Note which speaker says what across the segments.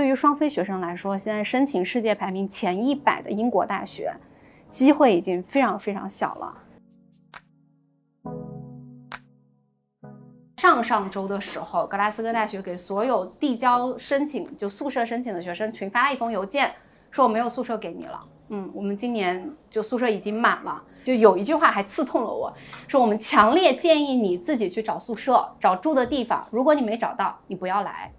Speaker 1: 对于双非学生来说，现在申请世界排名前一百的英国大学，机会已经非常非常小了。上上周的时候，格拉斯哥大学给所有递交申请就宿舍申请的学生群发了一封邮件，说我没有宿舍给你了。嗯，我们今年就宿舍已经满了。就有一句话还刺痛了我，说我们强烈建议你自己去找宿舍，找住的地方。如果你没找到，你不要来。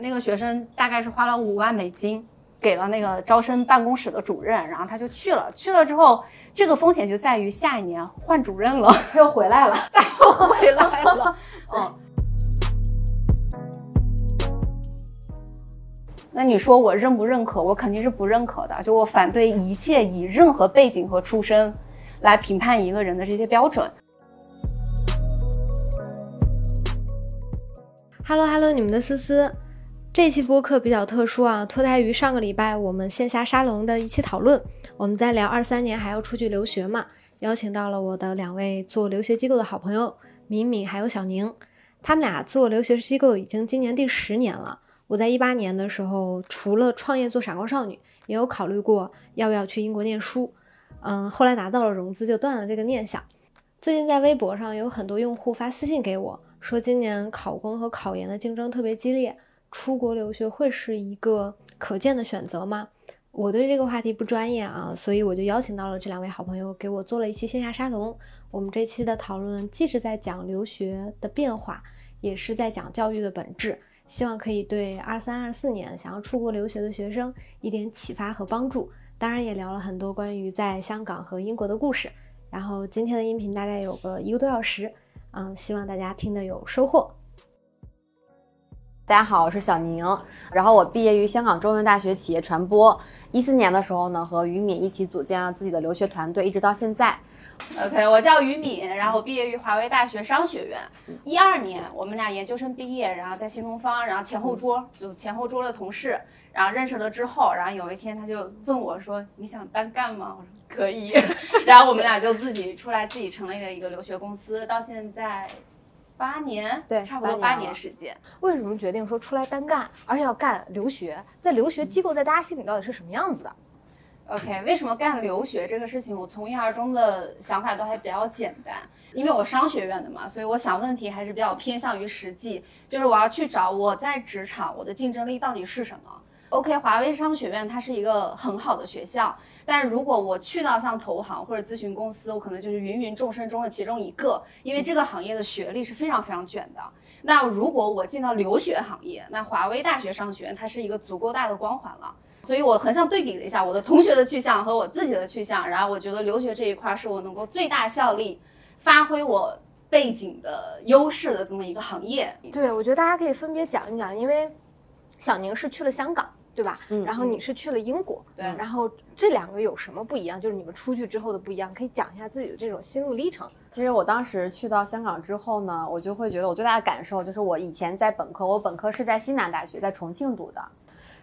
Speaker 1: 那个学生大概是花了五万美金，给了那个招生办公室的主任，然后他就去了。去了之后。这个风险就在于下一年换主任了，
Speaker 2: 他 又回来了，
Speaker 1: 又回来了。嗯，那你说我认不认可？我肯定是不认可的。就我反对一切以任何背景和出身来评判一个人的这些标准。
Speaker 3: Hello Hello，你们的思思。这期播客比较特殊啊，脱胎于上个礼拜我们线下沙龙的一期讨论。我们在聊二三年还要出去留学嘛，邀请到了我的两位做留学机构的好朋友敏敏还有小宁。他们俩做留学机构已经今年第十年了。我在一八年的时候，除了创业做闪光少女，也有考虑过要不要去英国念书。嗯，后来拿到了融资，就断了这个念想。最近在微博上有很多用户发私信给我，说今年考公和考研的竞争特别激烈。出国留学会是一个可见的选择吗？我对这个话题不专业啊，所以我就邀请到了这两位好朋友，给我做了一期线下沙龙。我们这期的讨论既是在讲留学的变化，也是在讲教育的本质，希望可以对二三二四年想要出国留学的学生一点启发和帮助。当然也聊了很多关于在香港和英国的故事。然后今天的音频大概有个一个多小时，嗯，希望大家听得有收获。
Speaker 2: 大家好，我是小宁。然后我毕业于香港中文大学企业传播。一四年的时候呢，和于敏一起组建了自己的留学团队，一直到现在。
Speaker 1: OK，我叫于敏，然后我毕业于华为大学商学院。一二年我们俩研究生毕业，然后在新东方，然后前后桌就前后桌的同事，然后认识了之后，然后有一天他就问我说：“你想单干吗？”我说：“可以。” 然后我们俩就自己出来，自己成立了一个留学公司，到现在。八年，
Speaker 2: 对，
Speaker 1: 差不多八年时间。
Speaker 4: 为什么决定说出来单干，而且要干留学？在留学机构，在大家心里到底是什么样子的
Speaker 1: ？OK，为什么干留学这个事情？我从一而终的想法都还比较简单，因为我商学院的嘛，所以我想问题还是比较偏向于实际，就是我要去找我在职场我的竞争力到底是什么。OK，华为商学院它是一个很好的学校。但如果我去到像投行或者咨询公司，我可能就是芸芸众生中的其中一个，因为这个行业的学历是非常非常卷的。那如果我进到留学行业，那华为大学商学院它是一个足够大的光环了。所以我横向对比了一下我的同学的去向和我自己的去向，然后我觉得留学这一块是我能够最大效力发挥我背景的优势的这么一个行业。
Speaker 4: 对，我觉得大家可以分别讲一讲，因为小宁是去了香港。对吧？嗯，然后你是去了英国，
Speaker 1: 对，
Speaker 4: 然后这两个有什么不一样？就是你们出去之后的不一样，可以讲一下自己的这种心路历程。
Speaker 2: 其实我当时去到香港之后呢，我就会觉得我最大的感受就是，我以前在本科，我本科是在西南大学，在重庆读的，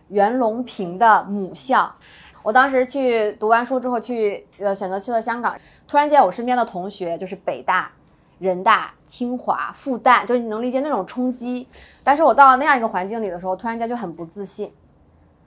Speaker 2: 袁隆平的母校。我当时去读完书之后，去呃选择去了香港，突然间我身边的同学就是北大、人大、清华、复旦，就你能理解那种冲击。但是我到了那样一个环境里的时候，突然间就很不自信。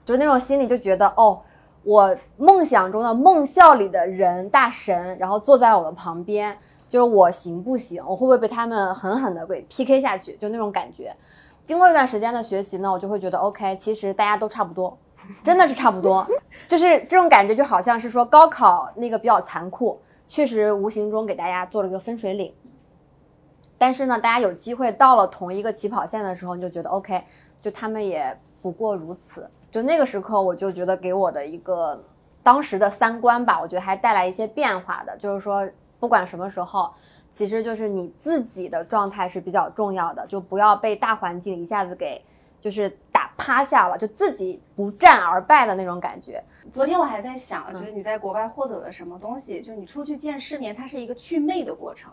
Speaker 2: 就那种心里就觉得哦，我梦想中的梦校里的人大神，然后坐在我的旁边，就是我行不行？我会不会被他们狠狠的给 PK 下去？就那种感觉。经过一段时间的学习呢，我就会觉得 OK，其实大家都差不多，真的是差不多。就是这种感觉，就好像是说高考那个比较残酷，确实无形中给大家做了一个分水岭。但是呢，大家有机会到了同一个起跑线的时候，你就觉得 OK，就他们也不过如此。就那个时刻，我就觉得给我的一个当时的三观吧，我觉得还带来一些变化的。就是说，不管什么时候，其实就是你自己的状态是比较重要的，就不要被大环境一下子给就是打趴下了，就自己不战而败的那种感觉。
Speaker 1: 昨天我还在想，就是你在国外获得了什么东西？就是你出去见世面，它是一个祛魅的过程。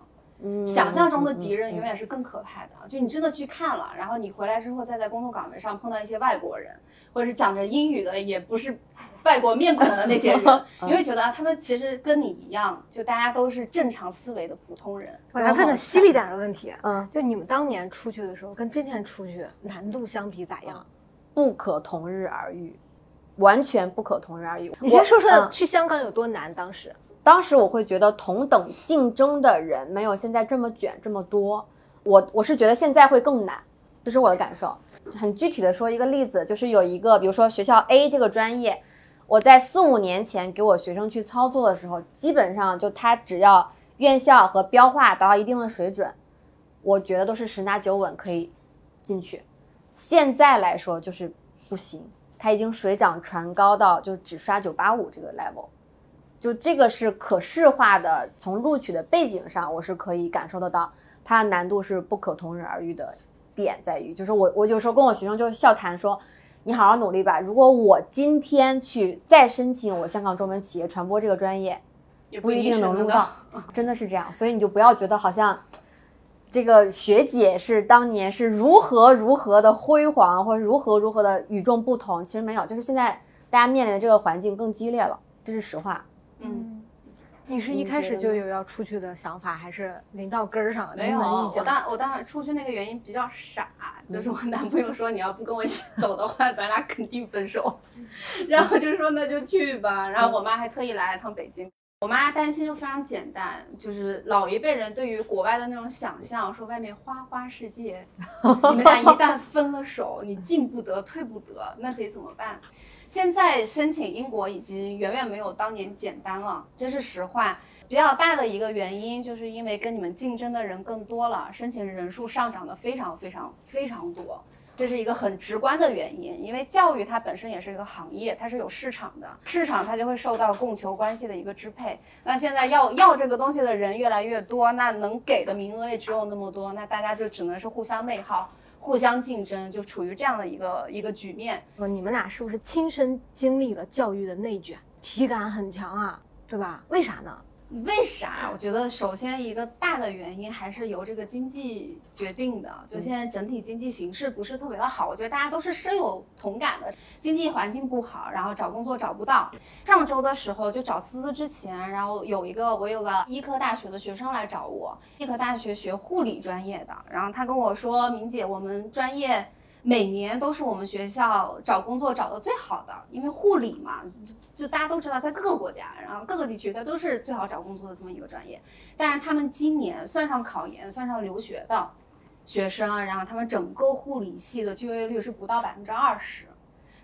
Speaker 1: 想象中的敌人永远是更可怕的。就你真的去看了，然后你回来之后，再在工作岗位上碰到一些外国人，或者是讲着英语的，也不是外国面孔的那些人，你会觉得啊，他们其实跟你一样，就大家都是正常思维的普通人。
Speaker 3: 我来问个犀利点的问题，
Speaker 2: 嗯，
Speaker 3: 就你们当年出去的时候，跟今天出去难度相比咋样？
Speaker 2: 不可同日而语，完全不可同日而语。
Speaker 3: 你先说说
Speaker 2: 嗯
Speaker 3: 去香港有多难？当时
Speaker 2: 当时我会觉得同等竞争的人没有现在这么卷这么多，我我是觉得现在会更难，这是我的感受。很具体的说一个例子，就是有一个，比如说学校 A 这个专业，我在四五年前给我学生去操作的时候，基本上就他只要院校和标化达到一定的水准，我觉得都是十拿九稳可以进去。现在来说就是不行，他已经水涨船高到就只刷九八五这个 level。就这个是可视化的，从录取的背景上，我是可以感受得到，它的难度是不可同日而语的点在于，就是我我有时候跟我学生就笑谈说，你好好努力吧。如果我今天去再申请我香港中文企业传播这个专业，
Speaker 1: 也
Speaker 2: 不一
Speaker 1: 定能
Speaker 2: 定能录到，真的是这样。所以你就不要觉得好像这个学姐是当年是如何如何的辉煌，或者如何如何的与众不同，其实没有，就是现在大家面临的这个环境更激烈了，这是实话。
Speaker 1: 嗯，
Speaker 3: 你是一开始就有要出去的想法，还是临到根儿上
Speaker 1: 没有？我当我当时出去那个原因比较傻，就是我男朋友说你要不跟我一起走的话，咱俩肯定分手。然后就说那就去吧，然后我妈还特意来了趟北京。我妈担心就非常简单，就是老一辈人对于国外的那种想象，说外面花花世界，你们俩一旦分了手，你进不得退不得，那得怎么办？现在申请英国已经远远没有当年简单了，这是实话。比较大的一个原因，就是因为跟你们竞争的人更多了，申请人数上涨的非常非常非常多，这是一个很直观的原因。因为教育它本身也是一个行业，它是有市场的，市场它就会受到供求关系的一个支配。那现在要要这个东西的人越来越多，那能给的名额也只有那么多，那大家就只能是互相内耗。互相竞争，就处于这样的一个一个局面。
Speaker 3: 你们俩是不是亲身经历了教育的内卷，体感很强啊，对吧？为啥呢？
Speaker 1: 为啥？我觉得首先一个大的原因还是由这个经济决定的。就现在整体经济形势不是特别的好，我觉得大家都是深有同感的。经济环境不好，然后找工作找不到。上周的时候就找思思之前，然后有一个我有个医科大学的学生来找我，医科大学学护理专业的，然后他跟我说，明姐，我们专业。每年都是我们学校找工作找的最好的，因为护理嘛，就大家都知道，在各个国家，然后各个地区，它都是最好找工作的这么一个专业。但是他们今年算上考研、算上留学的学生，然后他们整个护理系的就业率是不到百分之二十，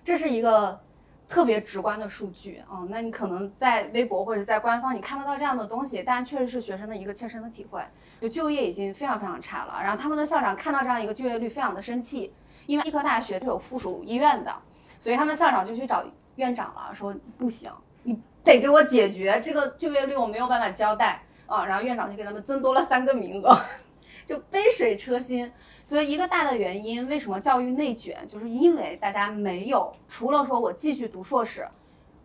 Speaker 1: 这是一个特别直观的数据啊、那你可能在微博或者在官方你看不到这样的东西，但确实是学生的一个切身的体会。就就业已经非常非常差了，然后他们的校长看到这样一个就业率，非常的生气。因为医科大学它有附属医院的，所以他们校长就去找院长了，说不行，你得给我解决这个就业率，我没有办法交代啊。然后院长就给他们增多了三个名额，就杯水车薪。所以一个大的原因，为什么教育内卷，就是因为大家没有除了说我继续读硕士，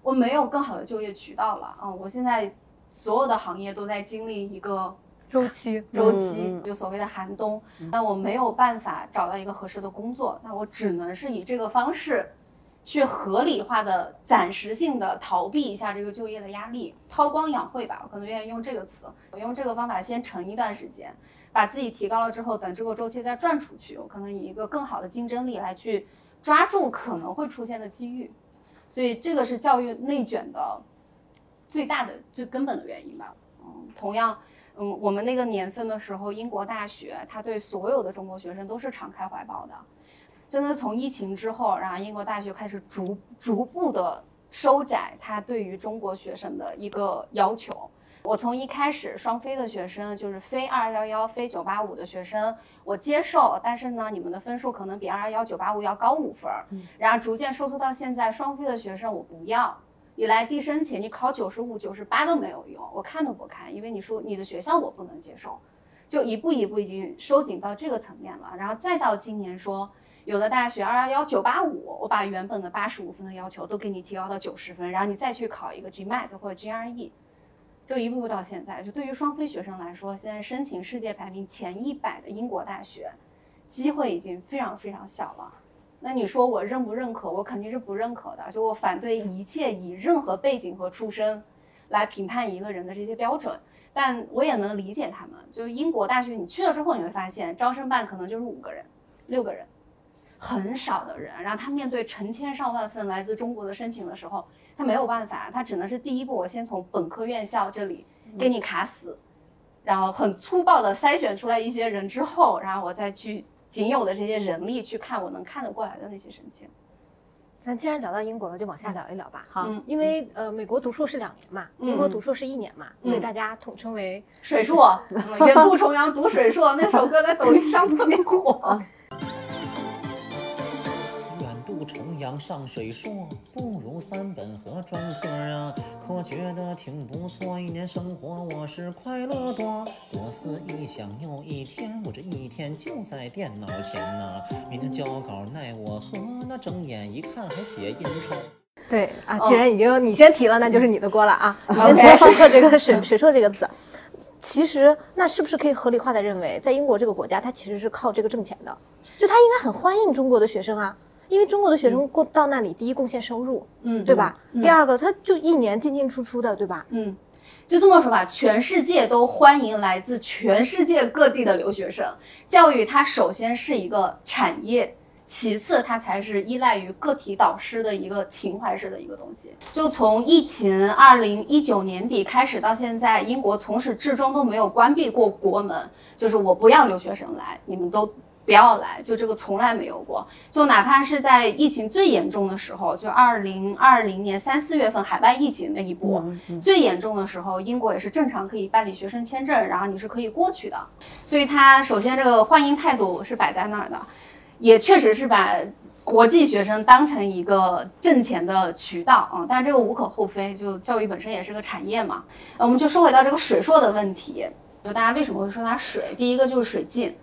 Speaker 1: 我没有更好的就业渠道了啊。我现在所有的行业都在经历一个。
Speaker 3: 周期，
Speaker 1: 周期就所谓的寒冬，那我没有办法找到一个合适的工作，那我只能是以这个方式，去合理化的暂时性的逃避一下这个就业的压力，韬光养晦吧，我可能愿意用这个词，我用这个方法先沉一段时间，把自己提高了之后，等这个周期再转出去，我可能以一个更好的竞争力来去抓住可能会出现的机遇，所以这个是教育内卷的最大的最根本的原因吧，嗯，同样。嗯，我们那个年份的时候，英国大学它对所有的中国学生都是敞开怀抱的。真的从疫情之后，然后英国大学开始逐逐步的收窄它对于中国学生的一个要求。我从一开始双非的学生，就是非二二幺幺、非九八五的学生，我接受，但是呢，你们的分数可能比二幺幺、九八五要高五分儿。然后逐渐收缩到现在，双非的学生我不要。你来递申请，你考九十五、九十八都没有用，我看都不看，因为你说你的学校我不能接受，就一步一步已经收紧到这个层面了。然后再到今年说，有的大学二幺幺、九八五，我把原本的八十五分的要求都给你提高到九十分，然后你再去考一个 GMAT 或者 GRE，就一步步到现在。就对于双非学生来说，现在申请世界排名前一百的英国大学，机会已经非常非常小了。那你说我认不认可？我肯定是不认可的。就我反对一切以任何背景和出身来评判一个人的这些标准。但我也能理解他们。就是英国大学，你去了之后，你会发现招生办可能就是五个人、六个人，很少的人。然后他面对成千上万份来自中国的申请的时候，他没有办法，他只能是第一步，我先从本科院校这里给你卡死，然后很粗暴的筛选出来一些人之后，然后我再去仅有的这些人力去看我能看得过来的那些申请。
Speaker 3: 咱既然聊到英国了，就往下聊一聊吧。
Speaker 2: 好，
Speaker 1: 嗯
Speaker 3: 因为呃，美国读硕是两年嘛，英国读硕是一年嘛，所以大家统称为
Speaker 1: 水硕，远渡重洋读水硕那首歌在抖音上特别火。
Speaker 5: 重阳上水硕，不如三本和专科啊，可觉得挺不错。一年生活我是快乐多，左思一想又一天，我这一天就在电脑前呐、明天交稿奈我何？那睁眼一看还写印钞。
Speaker 3: 对啊，
Speaker 1: 哦
Speaker 3: 既然已经你先提了，那就是你的锅了啊！你先提了水硕这个水水硕这个字，其实那是不是可以合理化的认为，在英国这个国家，它其实是靠这个挣钱的？就它应该很欢迎中国的学生啊，因为中国的学生过到那里，第一贡献收入，
Speaker 1: 嗯
Speaker 3: 对吧？
Speaker 1: 嗯
Speaker 3: 第二个，他就一年进进出出的，对吧？
Speaker 1: 嗯，就这么说吧，全世界都欢迎来自全世界各地的留学生。教育它首先是一个产业，其次它才是依赖于个体导师的一个情怀式的一个东西。就从疫情二零一九年底开始到现在，英国从始至终都没有关闭过国门，就是我不要留学生来，你们都。不要来，就这个从来没有过。就哪怕是在疫情最严重的时候，就二零二零年三四月份海外疫情那一波，最严重的时候，英国也是正常可以办理学生签证，然后你是可以过去的。所以它首先这个欢迎态度是摆在那儿的，也确实是把国际学生当成一个挣钱的渠道啊、但这个无可厚非，就教育本身也是个产业嘛。那我们就说回到这个水硕的问题，就大家为什么会说它水？第一个就是水进。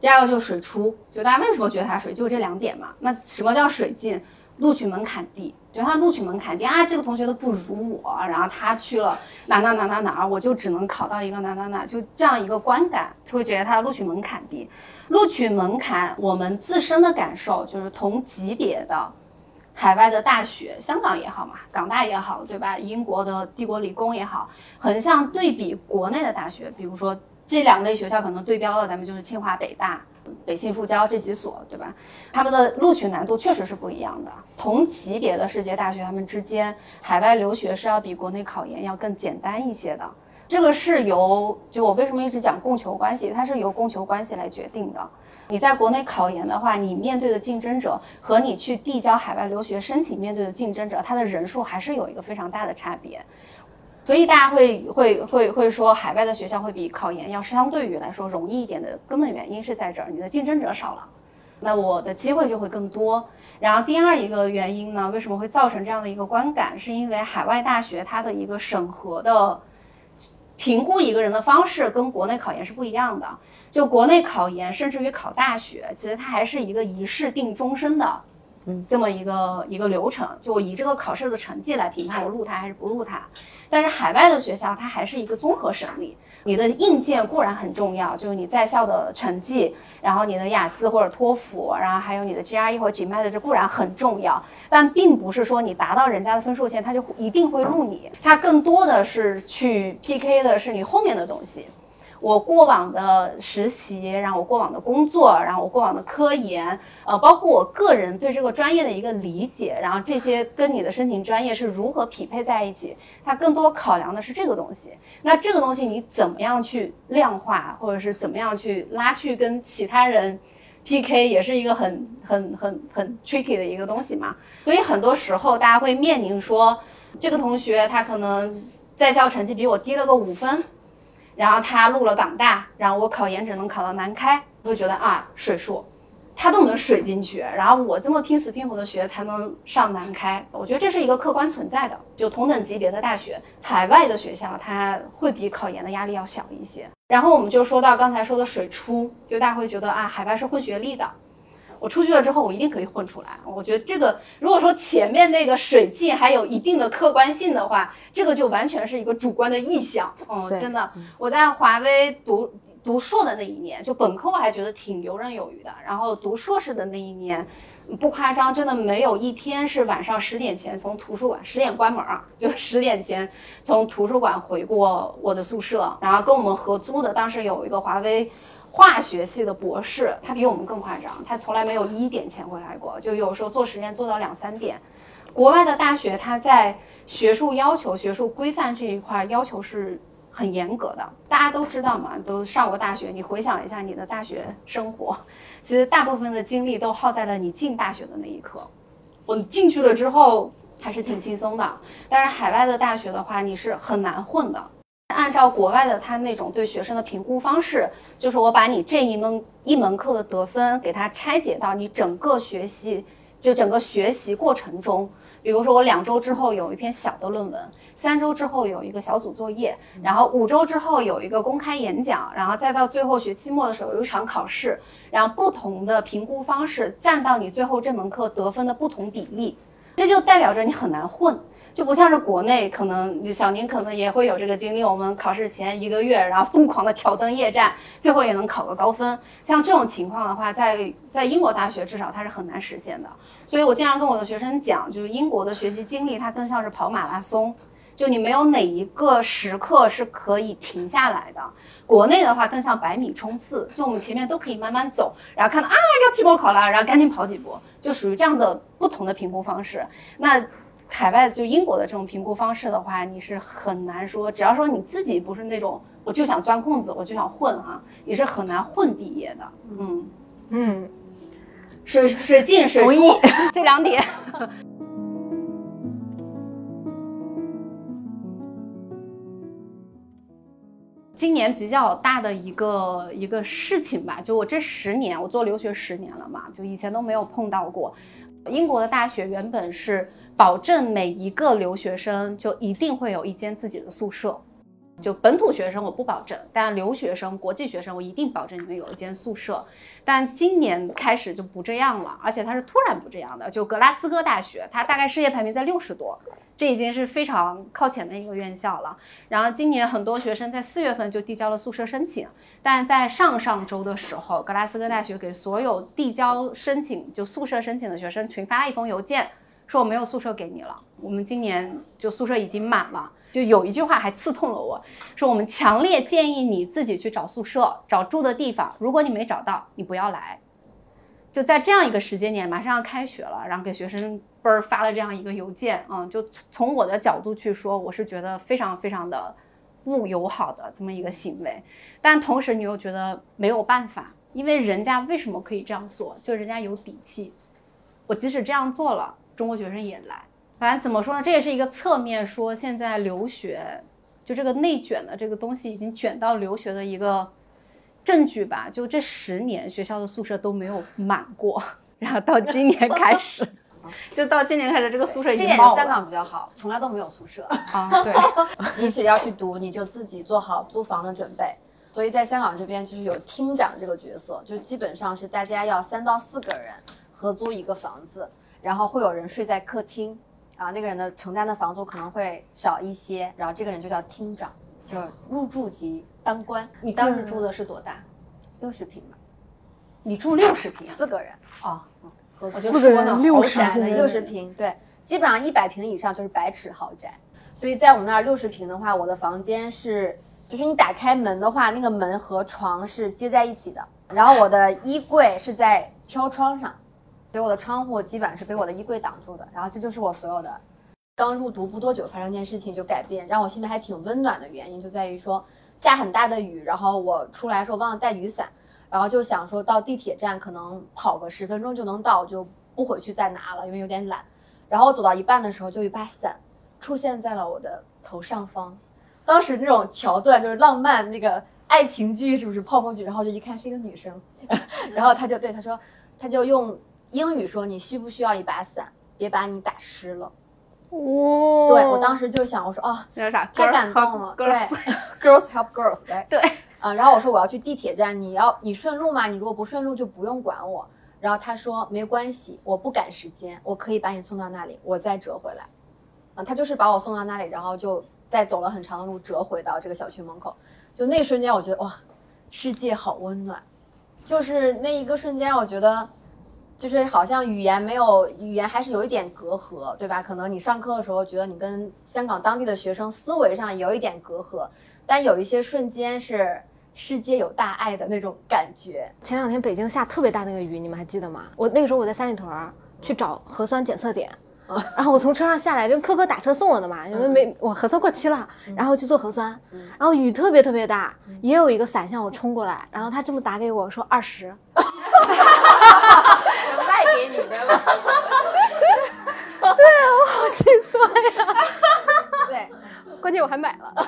Speaker 1: 第二个就是水出，就大家为什么觉得它水，就是这两点嘛。那什么叫水进？录取门槛低，觉得他录取门槛低啊，这个同学都不如我，然后他去了哪哪哪哪哪，我就只能考到一个哪哪哪，就这样一个观感，就会觉得他的录取门槛低。录取门槛，我们自身的感受就是同级别的海外的大学，香港也好嘛，港大也好，对吧？英国的帝国理工也好，横向对比国内的大学，比如说这两类学校可能对标的，咱们就是清华、北大。北信复交这几所，对吧？他们的录取难度确实是不一样的。同级别的世界大学，他们之间海外留学是要比国内考研要更简单一些的。这个是由就我为什么一直讲供求关系，它是由供求关系来决定的。你在国内考研的话，你面对的竞争者和你去递交海外留学申请面对的竞争者，他的人数还是有一个非常大的差别。所以大家会会会会说，海外的学校会比考研要相对于来说容易一点的根本原因是在这儿，你的竞争者少了，那我的机会就会更多。然后第二一个原因呢，为什么会造成这样的一个观感，是因为海外大学它的一个审核的评估一个人的方式跟国内考研是不一样的。就国内考研，甚至于考大学，其实它还是一个一试定终身的。这么一个一个流程，就我以这个考试的成绩来评判我录它还是不录它。但是海外的学校它还是一个综合审理，你的硬件固然很重要，就是你在校的成绩，然后你的雅思或者托福，然后还有你的 GRE 或者 GMAT，这固然很重要，但并不是说你达到人家的分数线，他就一定会录你，它更多的是去 PK 的是你后面的东西。我过往的实习，然后我过往的工作，然后我过往的科研，呃，包括我个人对这个专业的一个理解，然后这些跟你的申请专业是如何匹配在一起，它更多考量的是这个东西。那这个东西你怎么样去量化，或者是怎么样去拉去跟其他人 PK，也是一个很很很很 tricky 的一个东西嘛。所以很多时候大家会面临说，这个同学他可能在校成绩比我低了个五分。然后他录了港大，然后我考研只能考到南开，我就觉得啊，水硕，他都能水进去，然后我这么拼死拼活的学才能上南开，我觉得这是一个客观存在的。就同等级别的大学，海外的学校它会比考研的压力要小一些。然后我们就说到刚才说的水出，就大家会觉得啊，海外是混学历的。我出去了之后，我一定可以混出来。我觉得这个，如果说前面那个水进还有一定的客观性的话，这个就完全是一个主观的臆想。嗯，真的，我在华威读读硕的那一年，就本科我还觉得挺游刃有余的，然后读硕士的那一年，不夸张，真的没有一天是晚上十点前从图书馆十点关门啊，就 十点前从图书馆回过我的宿舍，然后跟我们合租的当时有一个华为。化学系的博士，他比我们更夸张，他从来没有一点前回来过，就有时候做实验做到两三点。国外的大学，它在学术要求、学术规范这一块要求是很严格的。大家都知道嘛，都上过大学，你回想一下你的大学生活，其实大部分的精力都耗在了你进大学的那一刻。我进去了之后还是挺轻松的，但是海外的大学的话，你是很难混的。按照国外的他那种对学生的评估方式，就是我把你这一门一门课的得分给它拆解到你整个学习，就整个学习过程中，比如说我两周之后有一篇小的论文，三周之后有一个小组作业，然后五周之后有一个公开演讲，然后再到最后学期末的时候有一场考试，然后不同的评估方式占到你最后这门课得分的不同比例，这就代表着你很难混。就不像是国内，可能小宁可能也会有这个经历。我们考试前一个月，然后疯狂的挑灯夜战，最后也能考个高分。像这种情况的话，在在英国大学至少它是很难实现的。所以我经常跟我的学生讲，就是英国的学习经历，它更像是跑马拉松，就你没有哪一个时刻是可以停下来的。国内的话更像百米冲刺，就我们前面都可以慢慢走，然后看到啊要期末考了，然后赶紧跑几步，就属于这样的不同的评估方式。那。海外就英国的这种评估方式的话，你是很难说，只要说你自己不是那种我就想钻空子，我就想混哈，你是很难混毕业的。嗯
Speaker 3: 嗯，
Speaker 1: 水水进水出 这两点。今年比较大的一个一个事情吧，就我这十年，我做留学十年了嘛，就以前都没有碰到过。英国的大学原本是。保证每一个留学生就一定会有一间自己的宿舍，就本土学生我不保证，但留学生、国际学生我一定保证你们有一间宿舍。但今年开始就不这样了，而且它是突然不这样的。就格拉斯哥大学，它大概世界排名在六十多，这已经是非常靠前的一个院校了。然后今年很多学生在四月份就递交了宿舍申请，但在上上周的时候，格拉斯哥大学给所有递交申请就宿舍申请的学生群发了一封邮件。说我没有宿舍给你了，我们今年就宿舍已经满了。就有一句话还刺痛了我，说我们强烈建议你自己去找宿舍，找住的地方。如果你没找到，你不要来。就在这样一个时间点，马上要开学了，然后给学生嘣儿发了这样一个邮件，嗯，就从我的角度去说，我是觉得非常非常的不友好的这么一个行为。但同时你又觉得没有办法，因为人家为什么可以这样做？就人家有底气。我即使这样做了。中国学生也来，反正怎么说呢？这也是一个侧面说，现在留学就这个内卷的这个东西已经卷到留学的一个证据吧。就这十年学校的宿舍都没有满过，然后到今年开始，就到今年开始这个宿舍已经爆了。
Speaker 2: 香港比较好，从来都没有宿舍
Speaker 1: 啊。对，
Speaker 2: 即使要去读，你就自己做好租房的准备。所以在香港这边就是有厅长这个角色，就基本上是大家要三到四个人合租一个房子。然后会有人睡在客厅，啊，那个人的承担的房租可能会少一些，然后这个人就叫厅长，就入住级当官。
Speaker 1: 你当时住的是多大？
Speaker 2: 六十平吧。
Speaker 1: 你住六十平，
Speaker 2: 四个人
Speaker 1: 啊？
Speaker 3: 四个人六十
Speaker 2: 平，六十平，对，基本上一百平以上就是百尺豪宅。所以在我们那儿六十平的话，我的房间是，就是你打开门的话，那个门和床是接在一起的，然后我的衣柜是在飘窗上。所以我的窗户基本上是被我的衣柜挡住的，然后这就是我所有的。刚入读不多久发生一件事情就改变，让我心里还挺温暖的原因就在于说下很大的雨，然后我出来时候忘了带雨伞，然后就想说到地铁站可能跑个十分钟就能到，就不回去再拿了，因为有点懒。然后我走到一半的时候，就一把伞出现在了我的头上方。当时那种桥段就是浪漫那个爱情剧是不是泡沫剧？然后就一看是一个女生，然后她就对他说，她就用。英语说：“你需不需要一把伞？别把你打湿了。”
Speaker 3: 哦，
Speaker 2: 对我当时就想，我说：“哦，
Speaker 1: 那啥，
Speaker 2: 太感动了。”
Speaker 1: 对，
Speaker 2: girls help girls，
Speaker 1: 对，
Speaker 2: 啊，然后我说我要去地铁站，你要你顺路吗？你如果不顺路就不用管我。然后他说没关系，我不赶时间，我可以把你送到那里，我再折回来。啊，他就是把我送到那里，然后就再走了很长的路折回到这个小区门口。就那一瞬间，我觉得哇，世界好温暖，就是那一个瞬间，我觉得。就是好像语言没有语言还是有一点隔阂，对吧？可能你上课的时候觉得你跟香港当地的学生思维上有一点隔阂，但有一些瞬间是世界有大爱的那种感觉。
Speaker 3: 前两天北京下特别大那个雨，你们还记得吗？我那个时候我在三里屯去找核酸检测点，然后我从车上下来，就科科打车送我的嘛，因为没我核酸过期了，然后去做核酸，然后雨特别特别大，也有一个伞向我冲过来，然后他这么打给我说二十。
Speaker 2: 卖给你的吧？
Speaker 3: 对啊，我好心酸呀。
Speaker 2: 对，
Speaker 3: 关键我还买了。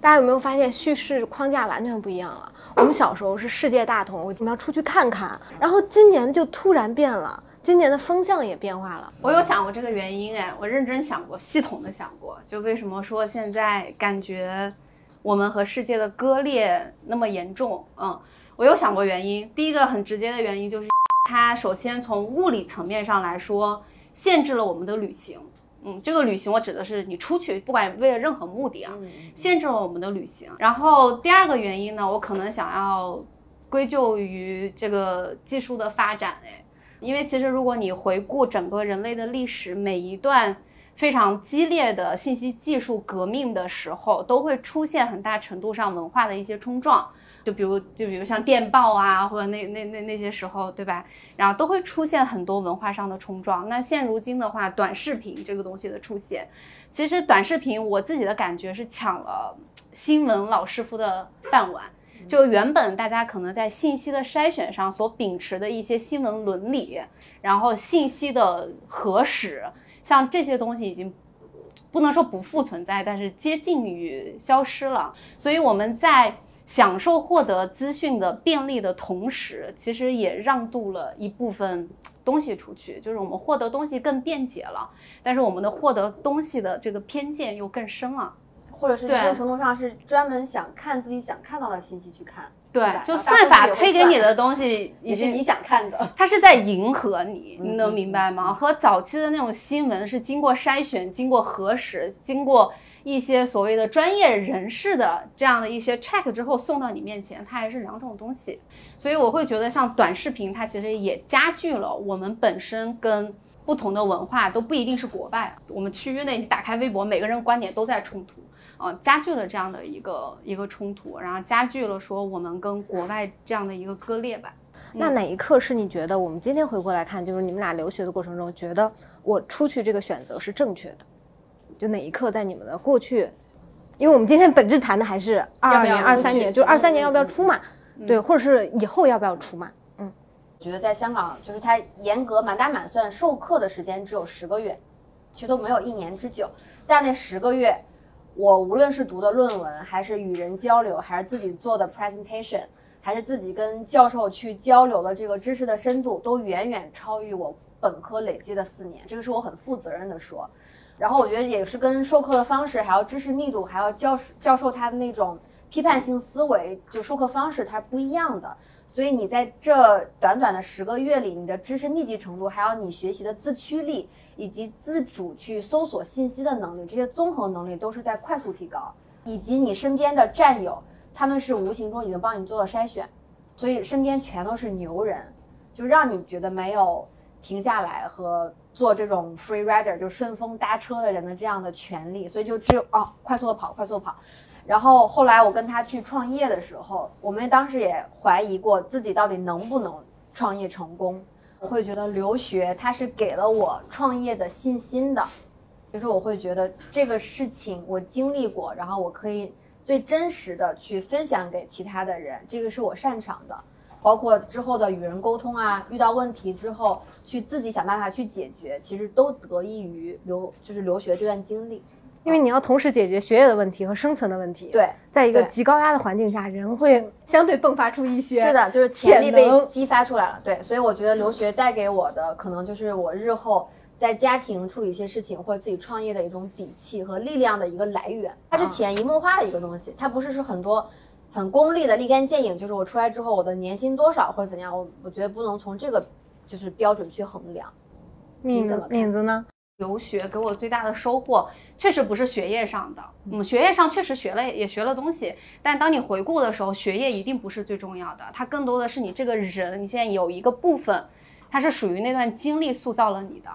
Speaker 3: 大家有没有发现叙事框架完全不一样了？我们小时候是世界大同，我们要出去看看，然后今年就突然变了。今年的风向也变化了，
Speaker 1: 我有想过这个原因哎，我认真想过，系统的想过，就为什么说现在感觉我们和世界的割裂那么严重？嗯，我有想过原因。第一个很直接的原因就是，它首先从物理层面上来说，限制了我们的旅行。嗯，这个旅行我指的是你出去，不管为了任何目的啊，限制了我们的旅行。然后第二个原因呢，我可能想要归咎于这个技术的发展哎。因为其实，如果你回顾整个人类的历史，每一段非常激烈的信息技术革命的时候，都会出现很大程度上文化的一些冲撞。就比如，就比如像电报啊，或者那那那那些时候，对吧？然后都会出现很多文化上的冲撞。那现如今的话，短视频这个东西的出现，其实短视频我自己的感觉是抢了新闻老师傅的饭碗。就原本大家可能在信息的筛选上所秉持的一些新闻伦理，然后信息的核实，像这些东西已经不能说不复存在，但是接近于消失了。所以我们在享受获得资讯的便利的同时，其实也让渡了一部分东西出去，就是我们获得东西更便捷了，但是我们的获得东西的这个偏见又更深了。
Speaker 2: 或者是一定程度上是专门想看自己想看到的信息去看，
Speaker 1: 对，就算法推给你的东西
Speaker 2: 也是你想看的，
Speaker 1: 它是在迎合你，你能明白吗？和早期的那种新闻是经过筛选、经过核实、经过一些所谓的专业人士的这样的一些 check 之后送到你面前，它还是两种东西。所以我会觉得，像短视频，它其实也加剧了我们本身跟不同的文化都不一定是国外，我们区域内你打开微博，每个人观点都在冲突。呃，加剧了这样的一个一个冲突，然后加剧了说我们跟国外这样的一个割裂吧。
Speaker 3: 那哪一刻是你觉得我们今天回过来看，就是你们俩留学的过程中，觉得我出去这个选择是正确的？就哪一刻在你们的过去？因为我们今天本质谈的还是二二年、二三年，就二三年要不要出嘛？对，或者是以后要不要出嘛？嗯，我
Speaker 2: 觉得在香港，就是它严格满打满算授课的时间只有十个月，其实都没有一年之久，但那十个月。我无论是读的论文，还是与人交流，还是自己做的 presentation，还是自己跟教授去交流的这个知识的深度，都远远超于我本科累积的四年。这个是我很负责任的说。然后我觉得也是跟授课的方式，还有知识密度，还有教教授他的那种批判性思维，就授课方式它是不一样的。所以你在这短短的十个月里，你的知识密集程度，还有你学习的自驱力，以及自主去搜索信息的能力，这些综合能力都是在快速提高。以及你身边的战友，他们是无形中已经帮你做了筛选，所以身边全都是牛人，就让你觉得没有停下来和做这种 free rider 就顺风搭车的人的这样的权利，所以就只有哦，快速的跑，快速的跑。然后后来我跟他去创业的时候，我们当时也怀疑过自己到底能不能创业成功。我会觉得留学它是给了我创业的信心的，就是我会觉得这个事情我经历过，然后我可以最真实的去分享给其他的人，这个是我擅长的。包括之后的与人沟通啊，遇到问题之后去自己想办法去解决，其实都得益于留就是留学这段经历。
Speaker 3: 因为你要同时解决学业的问题和生存的问题。
Speaker 2: 对，
Speaker 3: 在一个极高压的环境下，人会相对迸发出一些
Speaker 2: 是的，就是潜力被激发出来了。对，所以我觉得留学带给我的，可能就是我日后在家庭处理一些事情或者自己创业的一种底气和力量的一个来源。它是潜移默化的一个东西，它不是是很多很功利的立竿见影，就是我出来之后我的年薪多少或者怎样，我我觉得不能从这个就是标准去衡量。
Speaker 3: 敏子
Speaker 2: 你怎么看
Speaker 3: 敏子呢？
Speaker 1: 留学给我最大的收获，确实不是学业上的。嗯，学业上确实学了，也学了东西，但当你回顾的时候，学业一定不是最重要的，它更多的是你这个人，你现在有一个部分，它是属于那段经历塑造了你的。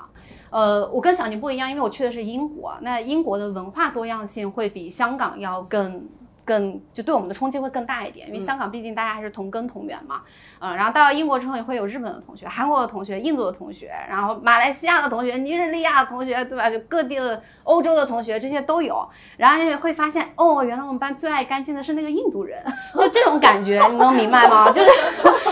Speaker 1: 呃，我跟小宁不一样，因为我去的是英国，那英国的文化多样性会比香港要更。更就对我们的冲击会更大一点，因为香港毕竟大家还是同根同源嘛，嗯，然后到了英国之后，也会有日本的同学、韩国的同学、印度的同学，然后马来西亚的同学、尼日利亚的同学，对吧？就各地的欧洲的同学，这些都有。然后你会发现，哦，原来我们班最爱干净的是那个印度人，就这种感觉，你能明白吗？就是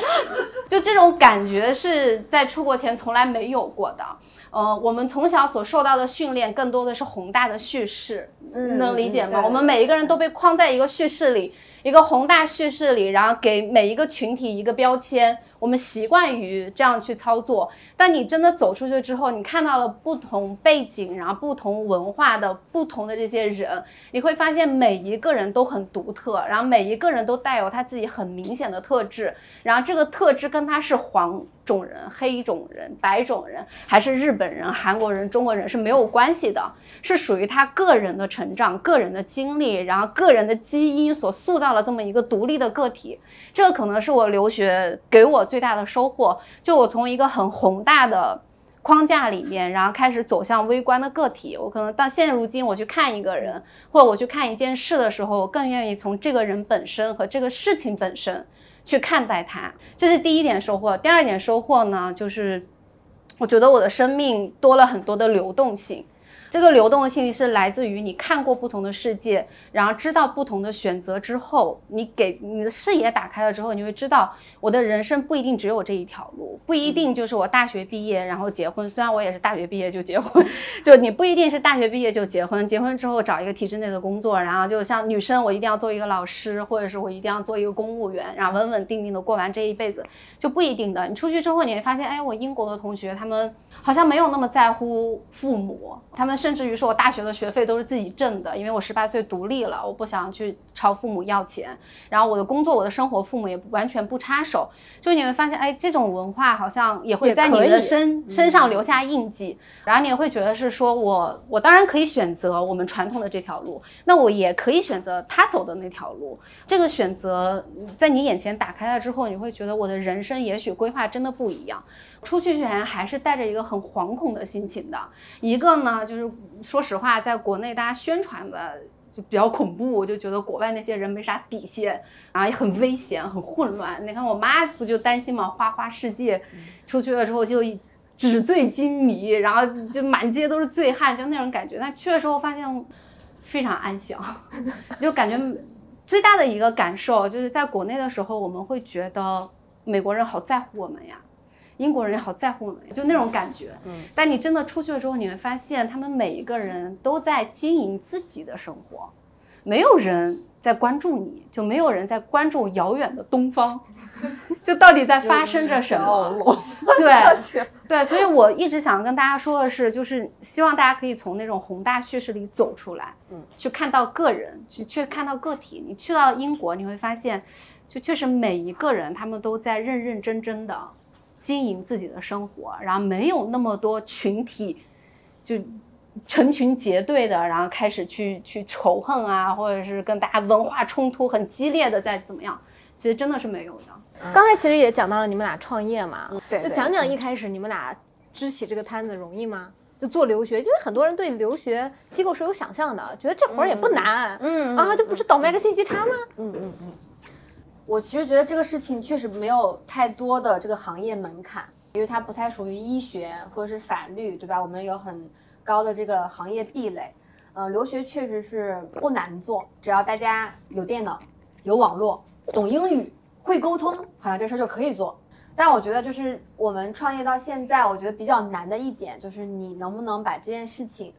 Speaker 1: 就这种感觉是在出国前从来没有过的。呃，我们从小所受到的训练更多的是宏大的叙事，
Speaker 2: 嗯
Speaker 1: 能理解吗？我们每一个人都被框在一个叙事里，一个宏大叙事里，然后给每一个群体一个标签，我们习惯于这样去操作。但你真的走出去之后，你看到了不同背景，然后不同文化的不同的这些人，你会发现每一个人都很独特，然后每一个人都带有他自己很明显的特质，然后这个特质跟他是黄种人、黑种人、白种人，还是日本人、韩国人、中国人是没有关系的，是属于他个人的成长、个人的经历，然后个人的基因所塑造到了这么一个独立的个体。这可能是我留学给我最大的收获，就我从一个很宏大的。框架里面，然后开始走向微观的个体。我可能到现如今，我去看一个人，或者我去看一件事的时候，我更愿意从这个人本身和这个事情本身去看待它。这是第一点收获。第二点收获呢，就是我觉得我的生命多了很多的流动性。这个流动性是来自于你看过不同的世界，然后知道不同的选择之后，你给你的视野打开了之后，你会知道我的人生不一定只有这一条路，不一定就是我大学毕业然后结婚。虽然我也是大学毕业就结婚，就你不一定是大学毕业就结婚，结婚之后找一个体制内的工作，然后就像女生，我一定要做一个老师，或者是我一定要做一个公务员，然后稳稳定定的过完这一辈子，就不一定的。你出去之后，你会发现，哎，我英国的同学他们好像没有那么在乎父母，他们甚至于说我大学的学费都是自己挣的，因为我十八岁独立了，我不想去朝父母要钱。然后我的工作、我的生活，父母也完全不插手。就你会发现，哎，这种文化好像也会在你的身身上留下印记。然后你也会觉得是说我我当然可以选择我们传统的这条路，那我也可以选择他走的那条路。这个选择在你眼前打开了之后，你会觉得我的人生也许规划真的不一样。出去前还是带着一个很惶恐的心情的。一个呢，就是说实话，在国内大家宣传的就比较恐怖，我就觉得国外那些人没啥底线，然后也很危险、很混乱。你看我妈不就担心嘛？花花世界出去了之后就纸醉金迷，然后就满街都是醉汉，就那种感觉。但去了之后发现非常安详，就感觉最大的一个感受就是在国内的时候，我们会觉得美国人好在乎我们呀。英国人也好在乎我们，就那种感觉。嗯，但你真的出去了之后，你会发现他们每一个人都在经营自己的生活，没有人在关注你，就没有人在关注遥远的东方，就到底在发生着什么。对 对，所以我一直想跟大家说的是，就是希望大家可以从那种宏大叙事里走出来，嗯，去看到个人，去去看到个体。你去到英国，你会发现，就确实每一个人他们都在认认真真的经营自己的生活，然后没有那么多群体，就成群结队的，然后开始去去仇恨啊，或者是跟大家文化冲突很激烈的在怎么样，其实真的是没有的。
Speaker 3: 刚才其实也讲到了你们俩创业嘛，
Speaker 2: 对对
Speaker 3: 就讲讲一开始你们俩支起这个摊子容易吗？就做留学，因为很多人对留学机构是有想象的，觉得这活儿也不难，
Speaker 2: 嗯
Speaker 3: 啊，就不是倒卖个信息差吗？
Speaker 2: 嗯嗯嗯，我其实觉得这个事情确实没有太多的这个行业门槛，因为它不太属于医学或者是法律，对吧？我们有很高的这个行业壁垒。呃，留学确实是不难做，只要大家有电脑、有网络、懂英语、会沟通，好像这事儿就可以做。但我觉得就是我们创业到现在，我觉得比较难的一点就是你能不能把这件事情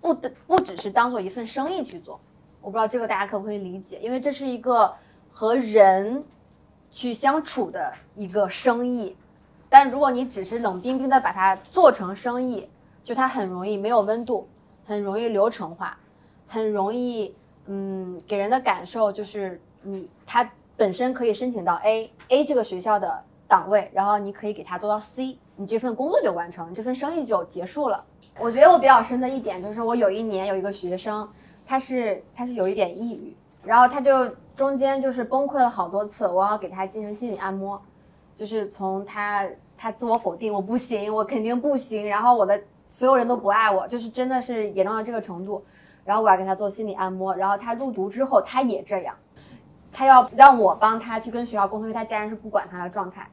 Speaker 2: 不的不只是当做一份生意去做。我不知道这个大家可不可以理解，因为这是一个和人去相处的一个生意。但如果你只是冷冰冰的把它做成生意，就它很容易没有温度，很容易流程化，很容易嗯给人的感受就是你它本身可以申请到 A A 这个学校的档位，然后你可以给它做到 C，你这份工作就完成，这份生意就结束了。我觉得我比较深的一点就是，我有一年有一个学生，他是他是有一点抑郁，然后他就中间就是崩溃了好多次，我要给他进行心理按摩，就是从他他自我否定，我不行，我肯定不行，然后我的所有人都不爱我，就是真的是严重到这个程度，然后我要给他做心理按摩，然后他入读之后他也这样，他要让我帮他去跟学校沟通，因为他家人是不管他的状态。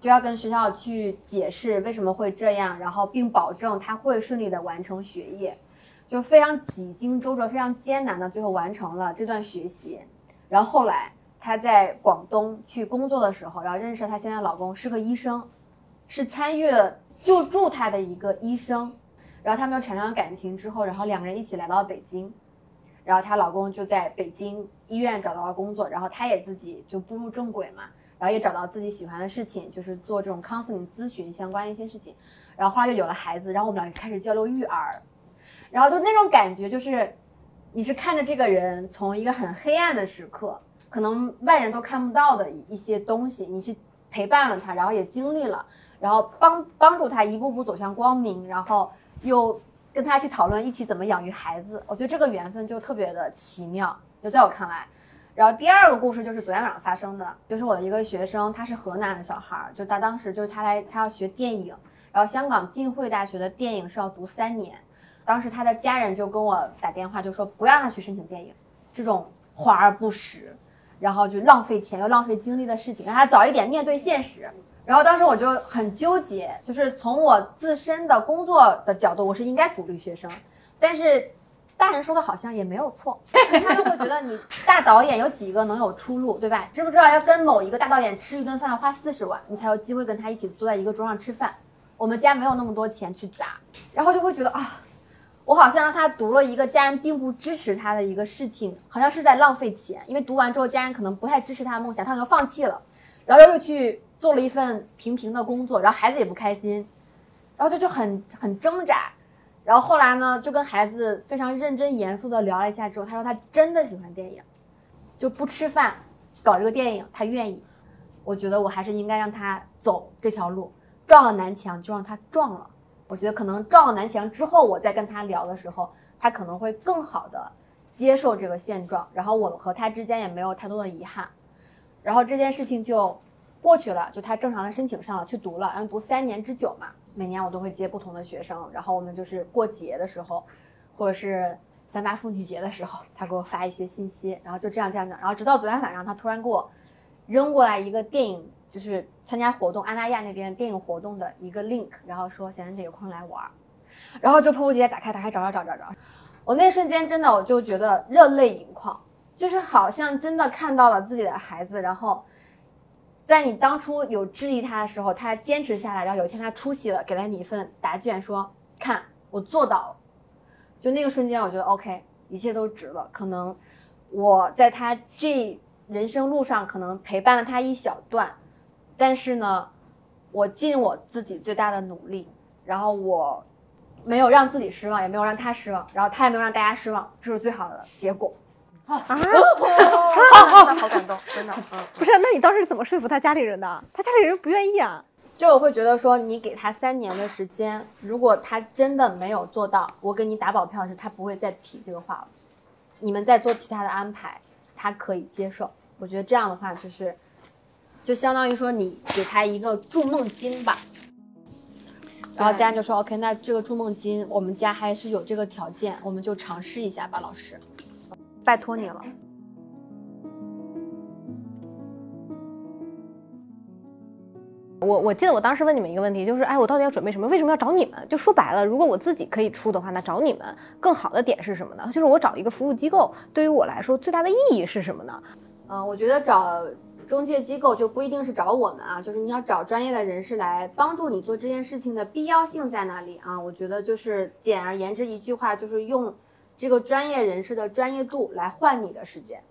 Speaker 2: 就要跟学校去解释为什么会这样，然后并保证他会顺利的完成学业，就非常几经周折、非常艰难的最后完成了这段学习。然后后来她在广东去工作的时候，然后认识了她现在老公，是个医生，是参与了救助她的一个医生。然后他们又产生了感情之后，然后两个人一起来到了北京，然后她老公就在北京医院找到了工作，然后她也自己就步入正轨嘛。然后也找到自己喜欢的事情，就是做这种 counseling 咨询相关一些事情。然后后来又有了孩子，然后我们俩开始交流育儿。然后就那种感觉，就是你是看着这个人从一个很黑暗的时刻，可能外人都看不到的一些东西，你去陪伴了他，然后也经历了，然后帮帮助他一步步走向光明，然后又跟他去讨论一起怎么养育孩子。我觉得这个缘分就特别的奇妙，就在我看来。然后第二个故事就是昨天晚上发生的，就是我的一个学生，他是河南的小孩儿，就他当时就是他来他要学电影，然后香港浸会大学的电影是要读三年，当时他的家人就跟我打电话就说不让他去申请电影，这种华而不实，然后就浪费钱又浪费精力的事情，让他早一点面对现实。然后当时我就很纠结，就是从我自身的工作的角度，我是应该鼓励学生，但是。大人说的好像也没有错，他们会觉得你大导演有几个能有出路，对吧？知不知道要跟某一个大导演吃一顿饭要花四十万，你才有机会跟他一起坐在一个桌上吃饭？我们家没有那么多钱去砸，然后就会觉得啊，我好像让他读了一个家人并不支持他的一个事情，好像是在浪费钱，因为读完之后家人可能不太支持他的梦想，他可能放弃了，然后又去做了一份平平的工作，然后孩子也不开心，然后他就很很挣扎。然后后来呢，就跟孩子非常认真严肃的聊了一下之后，他说他真的喜欢电影，就不吃饭，搞这个电影他愿意。我觉得我还是应该让他走这条路，撞了南墙就让他撞了。我觉得可能撞了南墙之后，我再跟他聊的时候，他可能会更好的接受这个现状，然后我和他之间也没有太多的遗憾，然后这件事情就过去了，就他正常的申请上了，去读了，然后读三年之久嘛。每年我都会接不同的学生，然后我们就是过节的时候，或者是三八妇女节的时候，他给我发一些信息，然后就这样这样这样，然后直到昨天晚上，他突然给我扔过来一个电影，就是参加活动，安那亚那边电影活动的一个 link，然后说小冉姐有空来玩，然后就迫不及待打开打开找找找找找，我那瞬间真的我就觉得热泪盈眶，就是好像真的看到了自己的孩子，然后。在你当初有质疑他的时候，他坚持下来，然后有一天他出席了，给了你一份答卷，说：“看我做到了。”就那个瞬间，我觉得 OK，一切都值了。可能我在他这人生路上可能陪伴了他一小段，但是呢，我尽我自己最大的努力，然后我没有让自己失望，也没有让他失望，然后他也没有让大家失望，这是最好的结果。啊，好感动，真的。
Speaker 3: 嗯不是，那你当时怎么说服他家里人的？他家里人不愿意啊。
Speaker 2: 就我会觉得说，你给他三年的时间，如果他真的没有做到，我给你打保票是，他不会再提这个话了。你们再做其他的安排，他可以接受。我觉得这样的话，就是，就相当于说你给他一个筑梦金吧。然后家人就说：“OK，那这个筑梦金，我们家还是有这个条件，我们就尝试一下吧，老师。”拜托你了。
Speaker 3: 我我记得我当时问你们一个问题，就是哎，我到底要准备什么？为什么要找你们？就说白了，如果我自己可以出的话，那找你们更好的点是什么呢？就是我找一个服务机构，对于我来说最大的意义是什么呢？
Speaker 2: 嗯，我觉得找中介机构就不一定是找我们啊，就是你要找专业的人士来帮助你做这件事情的必要性在哪里啊？我觉得就是简而言之一句话，就是用。这个专业人士的专业度来换你的时间，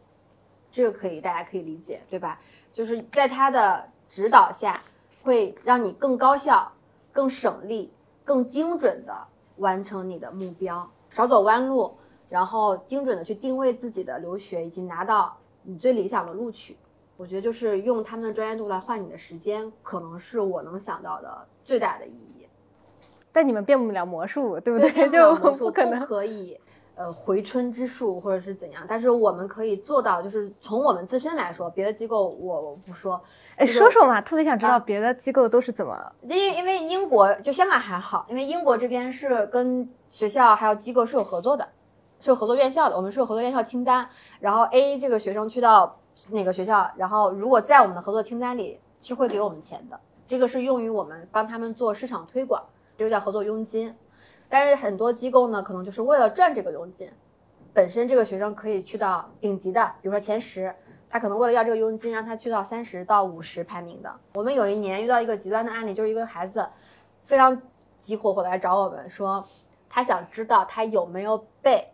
Speaker 2: 这个可以，大家可以理解，对吧？就是在他的指导下，会让你更高效、更省力、更精准的完成你的目标，少走弯路，然后精准的去定位自己的留学，以及拿到你最理想的录取。我觉得就是用他们的专业度来换你的时间，可能是我能想到的最大的意义。
Speaker 3: 但你们变不了魔术，对不
Speaker 2: 对？
Speaker 3: 就
Speaker 2: 变不
Speaker 3: 可能
Speaker 2: 不可以呃回春之术或者是怎样，但是我们可以做到，就是从我们自身来说，别的机构我我不说，
Speaker 3: 哎，
Speaker 2: 就是
Speaker 3: 说说嘛，特别想知道
Speaker 2: 啊
Speaker 3: 别的机构都是怎么。
Speaker 2: 因为因为英国就香港还好，因为英国这边是跟学校还有机构是有合作的，是有合作院校的，我们是有合作院校清单，然后 A 这个学生去到哪个学校，然后如果在我们的合作清单里是会给我们钱的，这个是用于我们帮他们做市场推广，这个叫合作佣金。但是很多机构呢，可能就是为了赚这个佣金，本身这个学生可以去到顶级的，比如说前十，他可能为了要这个佣金，让他去到三十到五十排名的。我们有一年遇到一个极端的案例，就是一个孩子非常急火火来找我们说，他想知道他有没有被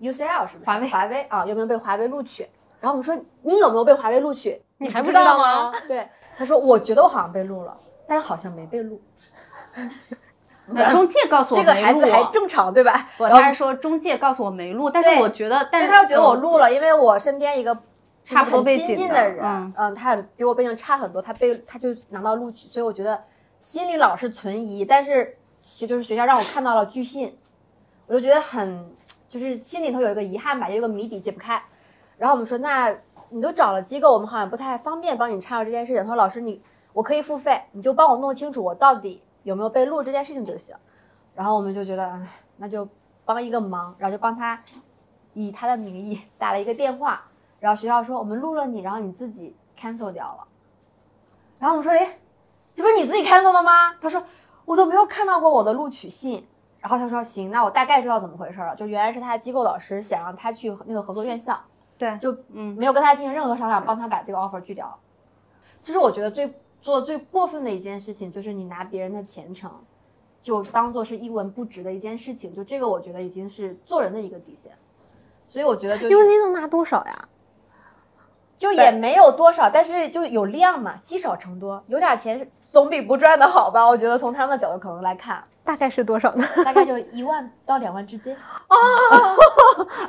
Speaker 2: UCL 是不是
Speaker 1: 华为
Speaker 2: 华为啊有没有被华为录取？然后我们说你有没有被华为录取？
Speaker 3: 你还
Speaker 2: 不知
Speaker 3: 道
Speaker 2: 吗？对，他说我觉得我好像被录了，但好像没被录。
Speaker 1: 中介告诉我
Speaker 2: 这个
Speaker 1: 没录
Speaker 2: 孩子还正常对吧？
Speaker 1: 不，
Speaker 2: 然后
Speaker 1: 他是说中介告诉我没录，但是我觉得，但是
Speaker 2: 他又觉得我
Speaker 1: 嗯
Speaker 2: 录了，因为我身边一个
Speaker 1: 差不多
Speaker 2: 被亲
Speaker 1: 背景的
Speaker 2: 近的人，
Speaker 1: 嗯
Speaker 2: 嗯，他比我背景差很多，他被他就拿到录取，所以我觉得心里老是存疑，但是其就是学校让我看到了拒信，我就觉得很就是心里头有一个遗憾吧，有一个谜底解不开。然后我们说，那你都找了机构，我们好像不太方便帮你插入这件事情。他说老师你我可以付费，你就帮我弄清楚我到底有没有被录这件事情就行。然后我们就觉得，那就帮一个忙，然后就帮他以他的名义 打了一个电话，然后学校说我们录了你，然后你自己 cancel 掉了。然后我们说，哎，这不是你自己 cancel 的吗？他说我都没有看到过我的录取信。然后他说行，那我大概知道怎么回事了，就原来是他的机构老师想让他去那个合作院校，
Speaker 1: 对，
Speaker 2: 就
Speaker 1: 嗯，
Speaker 2: 没有跟他进行任何商量，帮他把这个 offer 拒掉了。就是我觉得最做的最过分的一件事情，就是你拿别人的前程，就当做是一文不值的一件事情，就这个我觉得已经是做人的一个底线。所以我觉得就是
Speaker 3: 佣金能拿多少呀？
Speaker 2: 就也没有多少，但是就有量嘛，积少成多，有点钱总比不赚的好吧？我觉得从他们的角度可能来看，
Speaker 3: 大概是多少呢？
Speaker 2: 大概就一万到两万之间。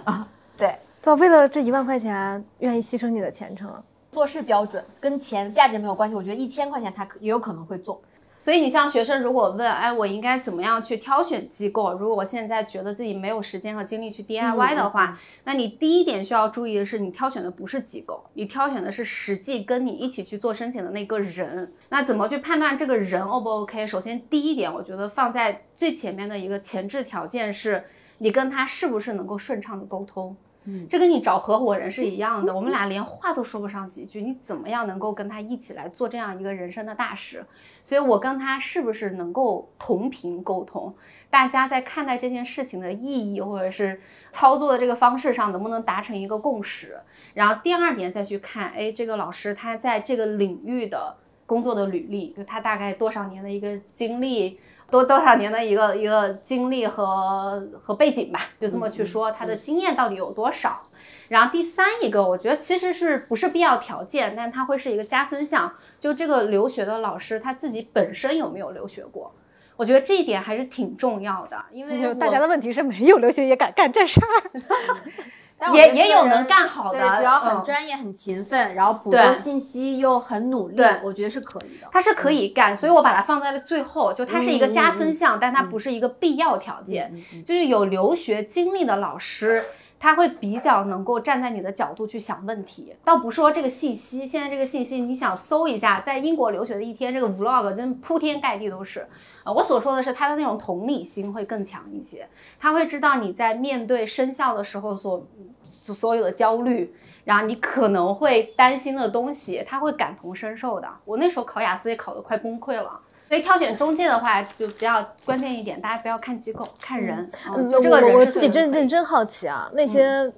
Speaker 2: 哦，对，
Speaker 3: 为了这一万块钱，愿意牺牲你的前程。
Speaker 2: 做事标准跟钱价值没有关系，我觉得一千块钱他可也有可能会做。
Speaker 1: 所以你像学生如果问，哎，我应该怎么样去挑选机构？如果我现在觉得自己没有时间和精力去 DIY 的话，
Speaker 2: 嗯
Speaker 1: 那你第一点需要注意的是，你挑选的不是机构，你挑选的是实际跟你一起去做申请的那个人。那怎么去判断这个人 O 不 OK？首先第一点，我觉得放在最前面的一个前置条件是，你跟他是不是能够顺畅的沟通。
Speaker 2: 嗯
Speaker 1: 这跟你找合伙人是一样的，我们俩连话都说不上几句，你怎么样能够跟他一起来做这样一个人生的大事？所以我跟他是不是能够同频沟通？大家在看待这件事情的意义，或者是操作的这个方式上，能不能达成一个共识？然后第二点再去看，哎，这个老师他在这个领域的工作的履历，就他大概多少年的一个经历，多多少年的一个一个经历和和背景吧，就这么去说，他的经验到底有多少？然后第三一个，我觉得其实是不是必要条件，但它会是一个加分项，就这个留学的老师他自己本身有没有留学过？我觉得这一点还是挺重要的，因为
Speaker 3: 大家的问题是没有留学也敢干这事儿。
Speaker 1: 也也有能干好的，
Speaker 2: 只要很
Speaker 1: 嗯
Speaker 2: 专业、很勤奋，然后捕
Speaker 1: 对
Speaker 2: 捉信息又很努力
Speaker 1: 对，
Speaker 2: 我觉得是可以的。
Speaker 1: 他是可以干，所以我把它放在了最后，就它是一个加分项，但它
Speaker 2: 嗯
Speaker 1: 不是一个必要条件。就是有留学经历的老师，他会比较能够站在你的角度去想问题，倒不说这个信息。现在这个信息，你想搜一下，在英国留学的一天，这个 vlog 真铺天盖地都是。呃，我所说的是他的那种同理心会更强一些，他会知道你在面对生效的时候所所所有的焦虑。然后你可能会担心的东西，他会感同身受的。我那时候考雅思也考得快崩溃了，所以挑选中介的话，就比较关键一点，大家不要看机构，看人。嗯，这个人
Speaker 3: 我我自己真认真好奇啊，那些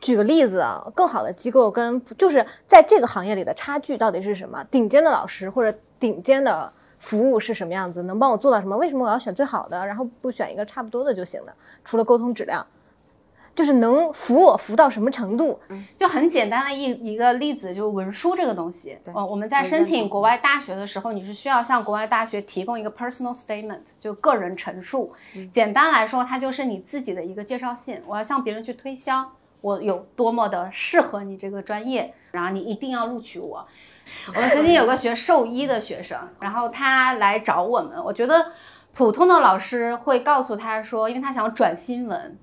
Speaker 3: 举个例子啊，更好的机构跟就是在这个行业里的差距到底是什么？顶尖的老师或者顶尖的服务是什么样子？能帮我做到什么？为什么我要选最好的，然后不选一个差不多的就行了？除了沟通质量，就是能服我服到什么程度？
Speaker 1: 就很简单的一一个例子，就是文书这个东西。
Speaker 2: 对
Speaker 1: 哦，我们在申请国外大学的时候，你是需要向国外大学提供一个 personal statement，就个人陈述。简单来说，它就是你自己的一个介绍信。我要向别人去推销我有多么的适合你这个专业，然后你一定要录取我。我们曾经有个学兽医的学生，然后他来找我们，我觉得普通的老师会告诉他说，因为他想转新闻，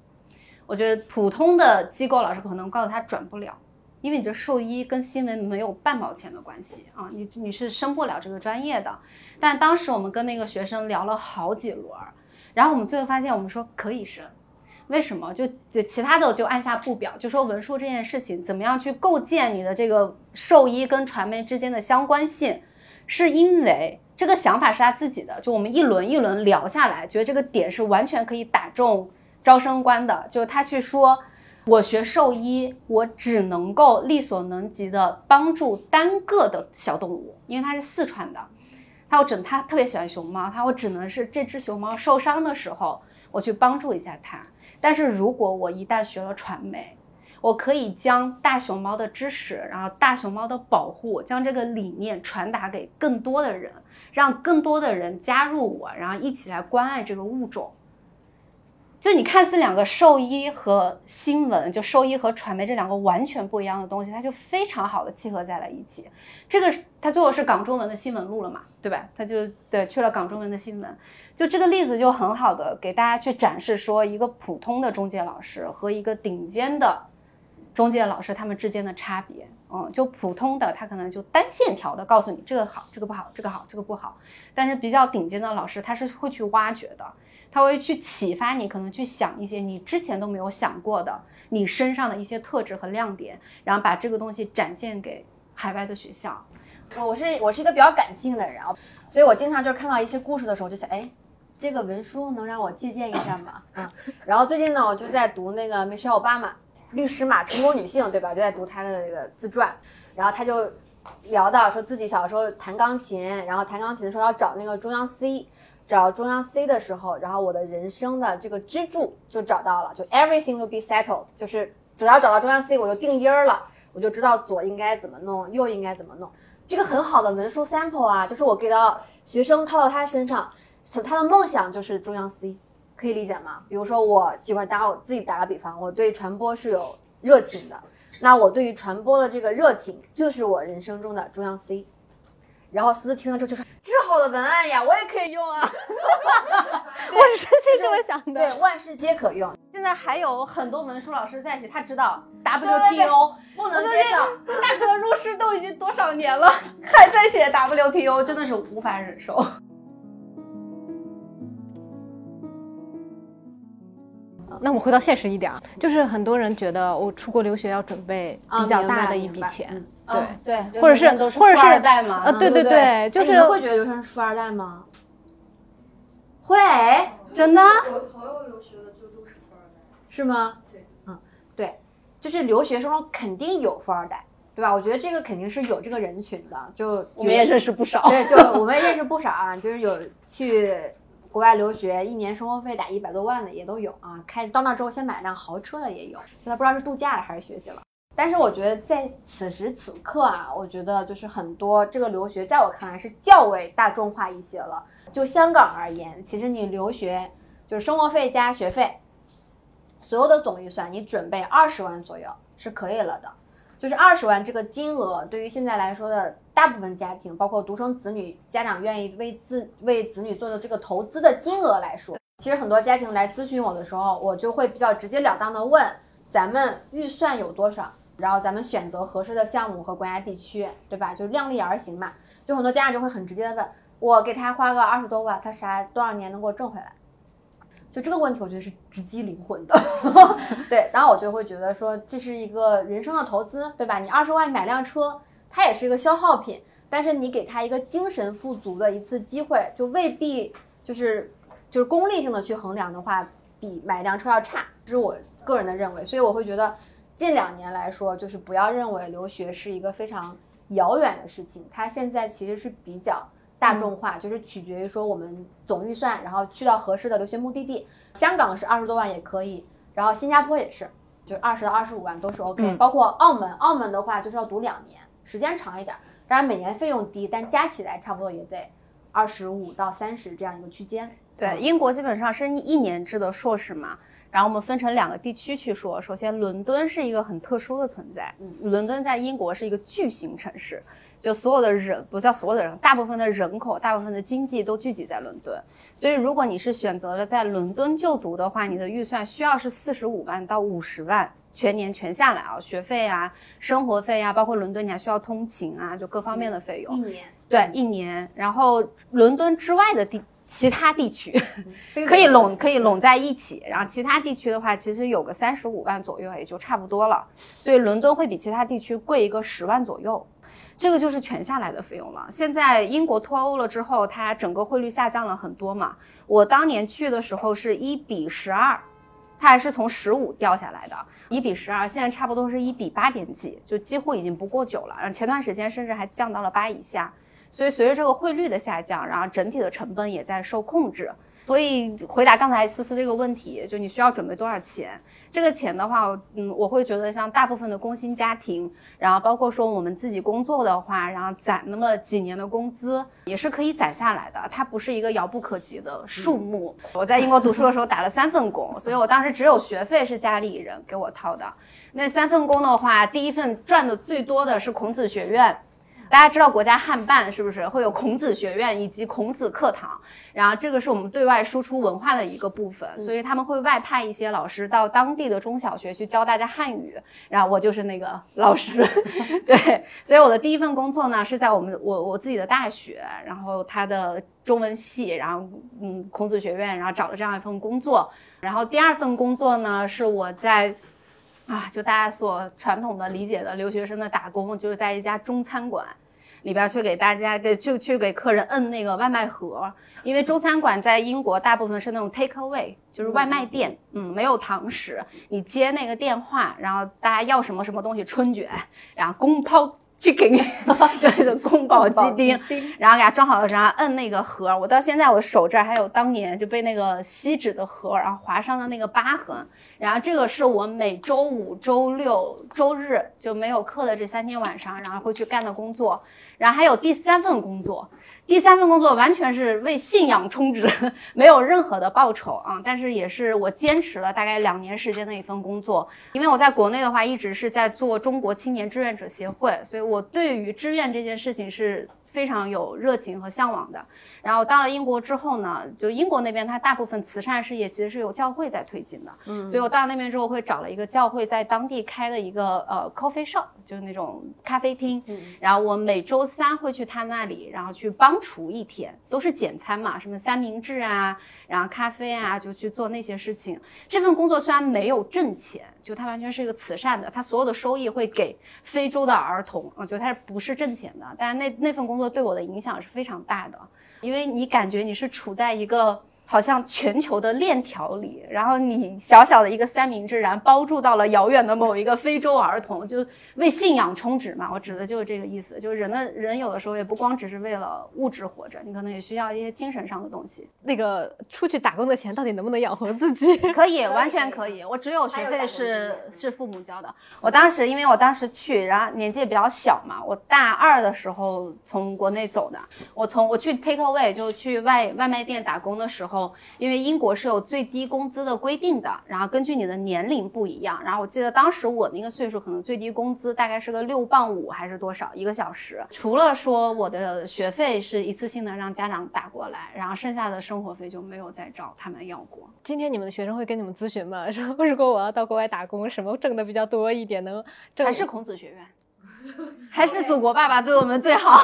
Speaker 1: 我觉得普通的机构老师可能告诉他转不了。因为你这兽医跟新闻没有半毛钱的关系啊，你你是升不了这个专业的。但当时我们跟那个学生聊了好几轮，然后我们最后发现，我们说可以升，为什么？就就其他的我就按下不表，就说文书这件事情怎么样去构建你的这个兽医跟传媒之间的相关性，是因为这个想法是他自己的。就我们一轮一轮聊下来，觉得这个点是完全可以打中招生官的，就他去说。我学兽医，我只能够力所能及的帮助单个的小动物，因为他是四川的，他我只他特别喜欢熊猫，他我只能是这只熊猫受伤的时候，我去帮助一下它。但是如果我一旦学了传媒，我可以将大熊猫的知识，然后大熊猫的保护，将这个理念传达给更多的人，让更多的人加入我，然后一起来关爱这个物种。就你看似两个兽医和新闻，就兽医和传媒这两个完全不一样的东西，它就非常好的契合在了一起。这个他最后是港中文的新闻录了嘛，对吧？他就对去了港中文的新闻，就这个例子就很好的给大家去展示说，一个普通的中介老师和一个顶尖的中介老师他们之间的差别。嗯，就普通的他可能就单线条的告诉你这个好，这个不好，这个好，这个不好。但是比较顶尖的老师他是会去挖掘的。他会去启发你，可能去想一些你之前都没有想过的你身上的一些特质和亮点，然后把这个东西展现给海外的学校。
Speaker 2: 我是我是一个比较感性的人，所以我经常就是看到一些故事的时候就想，哎，这个文书能让我借鉴一下吗？嗯。然后最近呢，我就在读那个 Michelle Obama 律师嘛，成功女性，对吧？就在读她的这个自传，然后他就聊到说自己小时候弹钢琴，然后弹钢琴的时候要找那个中央 C。找中央 C 的时候，然后我的人生的这个支柱就找到了，就 everything will be settled，就是只要找到中央 C，我就定音儿了，我就知道左应该怎么弄，右应该怎么弄。这个很好的文书 sample 啊，就是我给到学生套到他身上，他的梦想就是中央 C，可以理解吗？比如说我喜欢打我自己打个比方，我对传播是有热情的，那我对于传播的这个热情就是我人生中的中央 C。然后思思听了之后就说：“这好的文案呀，我也可以用啊！”
Speaker 3: 我是真心这么想的。
Speaker 2: 对，万事皆可用。
Speaker 1: 现在还有很多文书老师在一起，他知道 WTO
Speaker 2: 不能接受。
Speaker 1: 大哥入世都已经多少年了，还在写 WTO，真的是无法忍受。
Speaker 3: 那我们回到现实一点啊，就是很多人觉得我出国留学要准备比较大的一笔钱。
Speaker 1: 对
Speaker 3: 对，或者是或者是
Speaker 1: 富二代嘛？
Speaker 3: 啊，对对对，就是
Speaker 2: 会觉得留学生是富二代吗？会，
Speaker 1: 真的？
Speaker 6: 我朋友留学的就都是富二代，
Speaker 2: 是吗？
Speaker 6: 对，
Speaker 2: 嗯，对，就是留学生中肯定有富二代，对吧？我觉得这个肯定是有这个人群的，就
Speaker 1: 我们也认识不少。
Speaker 2: 对，就我们也认识不少啊，就是有去国外留学，一年生活费打一百多万的也都有啊，开到那之后先买辆豪车的也有，就他不知道是度假了还是学习了。但是我觉得在此时此刻啊，我觉得就是很多这个留学，在我看来是较为大众化一些了。就香港而言，其实你留学就是生活费加学费，所有的总预算，你准备二十万左右是可以了的。就是二十万这个金额，对于现在来说的大部分家庭，包括独生子女，家长愿意为自为子女做的这个投资的金额来说，其实很多家庭来咨询我的时候，我就会比较直截了当的问，咱们预算有多少？然后咱们选择合适的项目和国家地区，对吧？就量力而行嘛。就很多家长就会很直接的问我，给他花个二十多万，他啥多少年能给我挣回来？就这个问题，我觉得是直击灵魂的。对，然后我就会觉得说，这是一个人生的投资，对吧？你二十万买辆车，它也是一个消耗品，但是你给他一个精神富足的一次机会，就未必就是就是功利性的去衡量的话，比买辆车要差。这是我个人的认为，所以我会觉得。近两年来说，就是不要认为留学是一个非常遥远的事情，它现在其实是比较大众化，就是取决于说我们总预算，然后去到合适的留学目的地。香港是二十多万也可以，然后新加坡也是，就是二十到二十五万都是 OK。包括澳门，澳门的话就是要读两年，时间长一点，当然每年费用低，但加起来差不多也得二十五到三十这样一个区间。
Speaker 1: 对，英国基本上是一年制的硕士嘛。然后我们分成两个地区去说。首先，伦敦是一个很特殊的存在。嗯，伦敦在英国是一个巨型城市，就所有的人不叫所有的人，大部分的人口、大部分的经济都聚集在伦敦。所以，如果你是选择了在伦敦就读的话，你的预算需要是四十五万到五十万，全年全下来啊，学费啊、生活费啊，包括伦敦你还需要通勤啊，就各方面的费用。
Speaker 2: 一年
Speaker 1: 对，一年。然后伦敦之外的地其他地区 可以拢可以拢在一起，然后其他地区的话，其实有个三十五万左右，也就差不多了。所以伦敦会比其他地区贵一个十万左右。这个就是全下来的费用了。现在英国脱欧了之后，它整个汇率下降了很多嘛。我当年去的时候是一比十二，它还是从十五掉下来的，一比十二，现在差不多是一比八点几，就几乎已经不过九了。然后前段时间甚至还降到了八以下。所以随着这个汇率的下降，然后整体的成本也在受控制。所以回答刚才思思这个问题，就你需要准备多少钱？这个钱的话，嗯，我会觉得像大部分的工薪家庭，然后包括说我们自己工作的话，然后攒那么几年的工资也是可以攒下来的，它不是一个遥不可及的数目。我在英国读书的时候打了三份工，所以我当时只有学费是家里人给我掏的。那三份工的话，第一份赚的最多的是孔子学院。大家知道国家汉办是不是会有孔子学院以及孔子课堂？然后这个是我们对外输出文化的一个部分，所以他们会外派一些老师到当地的中小学去教大家汉语。然后我就是那个老师，对，所以我的第一份工作呢是在我们我我自己的大学，然后他的中文系，然后嗯孔子学院，然后找了这样一份工作。然后第二份工作呢是我在。啊，就大家所传统的理解的留学生的打工，就是在一家中餐馆里边去给大家给去去给客人摁那个外卖盒，因为中餐馆在英国大部分是那种 take away，就是外卖店，嗯，没有堂食，你接那个电话，然后大家要什么什么东西，春卷，然后宫保 chicken，就是宫保鸡丁，然后给它装好了，然后摁那个盒儿。我到现在我手这儿还有当年就被那个锡纸的盒儿然后划伤的那个疤痕。然后这个是我每周五、周六、周日就没有课的这三天晚上，然后会去干的工作。然后还有第三份工作，第三份工作完全是为信仰充值，没有任何的报酬啊。但是也是我坚持了大概两年时间的一份工作，因为我在国内的话一直是在做中国青年志愿者协会，所以我对于志愿这件事情是非常有热情和向往的。然后到了英国之后呢，就英国那边它大部分慈善事业其实是有教会在推进的，嗯，所以我到那边之后会找了一个教会在当地开的一个呃 coffee shop，就是那种咖啡厅，嗯，然后我每周三会去他那里，然后去帮厨一天，都是简餐嘛，什么三明治啊，然后咖啡啊，就去做那些事情。这份工作虽然没有挣钱，就它完全是一个慈善的，它所有的收益会给非洲的儿童，我觉得它不是挣钱的，但是那那份工作对我的影响是非常大的。因为你感觉你是处在一个好像全球的链条里，然后你小小的一个三明治，然后包住到了遥远的某一个非洲儿童，就为信仰充值嘛。我指的就是这个意思，就是人的人有的时候也不光只是为了物质活着，你可能也需要一些精神上的东西。
Speaker 3: 那个出去打工的钱到底能不能养活自己？
Speaker 1: 可以，完全可以。我只有学费是是父母交的。我当时因为我当时去，然后年纪也比较小嘛，我大二的时候从国内走的。我从我去 take away 就去外外卖店打工的时候，因为英国是有最低工资的规定的，然后根据你的年龄不一样。然后我记得当时我那个岁数，可能最低工资大概是个六磅五还是多少一个小时。除了说我的学费是一次性的让家长打过来，然后剩下的生活费就没有再找他们要过。
Speaker 3: 今天你们的学生会跟你们咨询吗？说 如果我要到国外打工，什么挣的比较多一点，能挣
Speaker 1: 还是孔子学院，还是祖国爸爸对我们最好，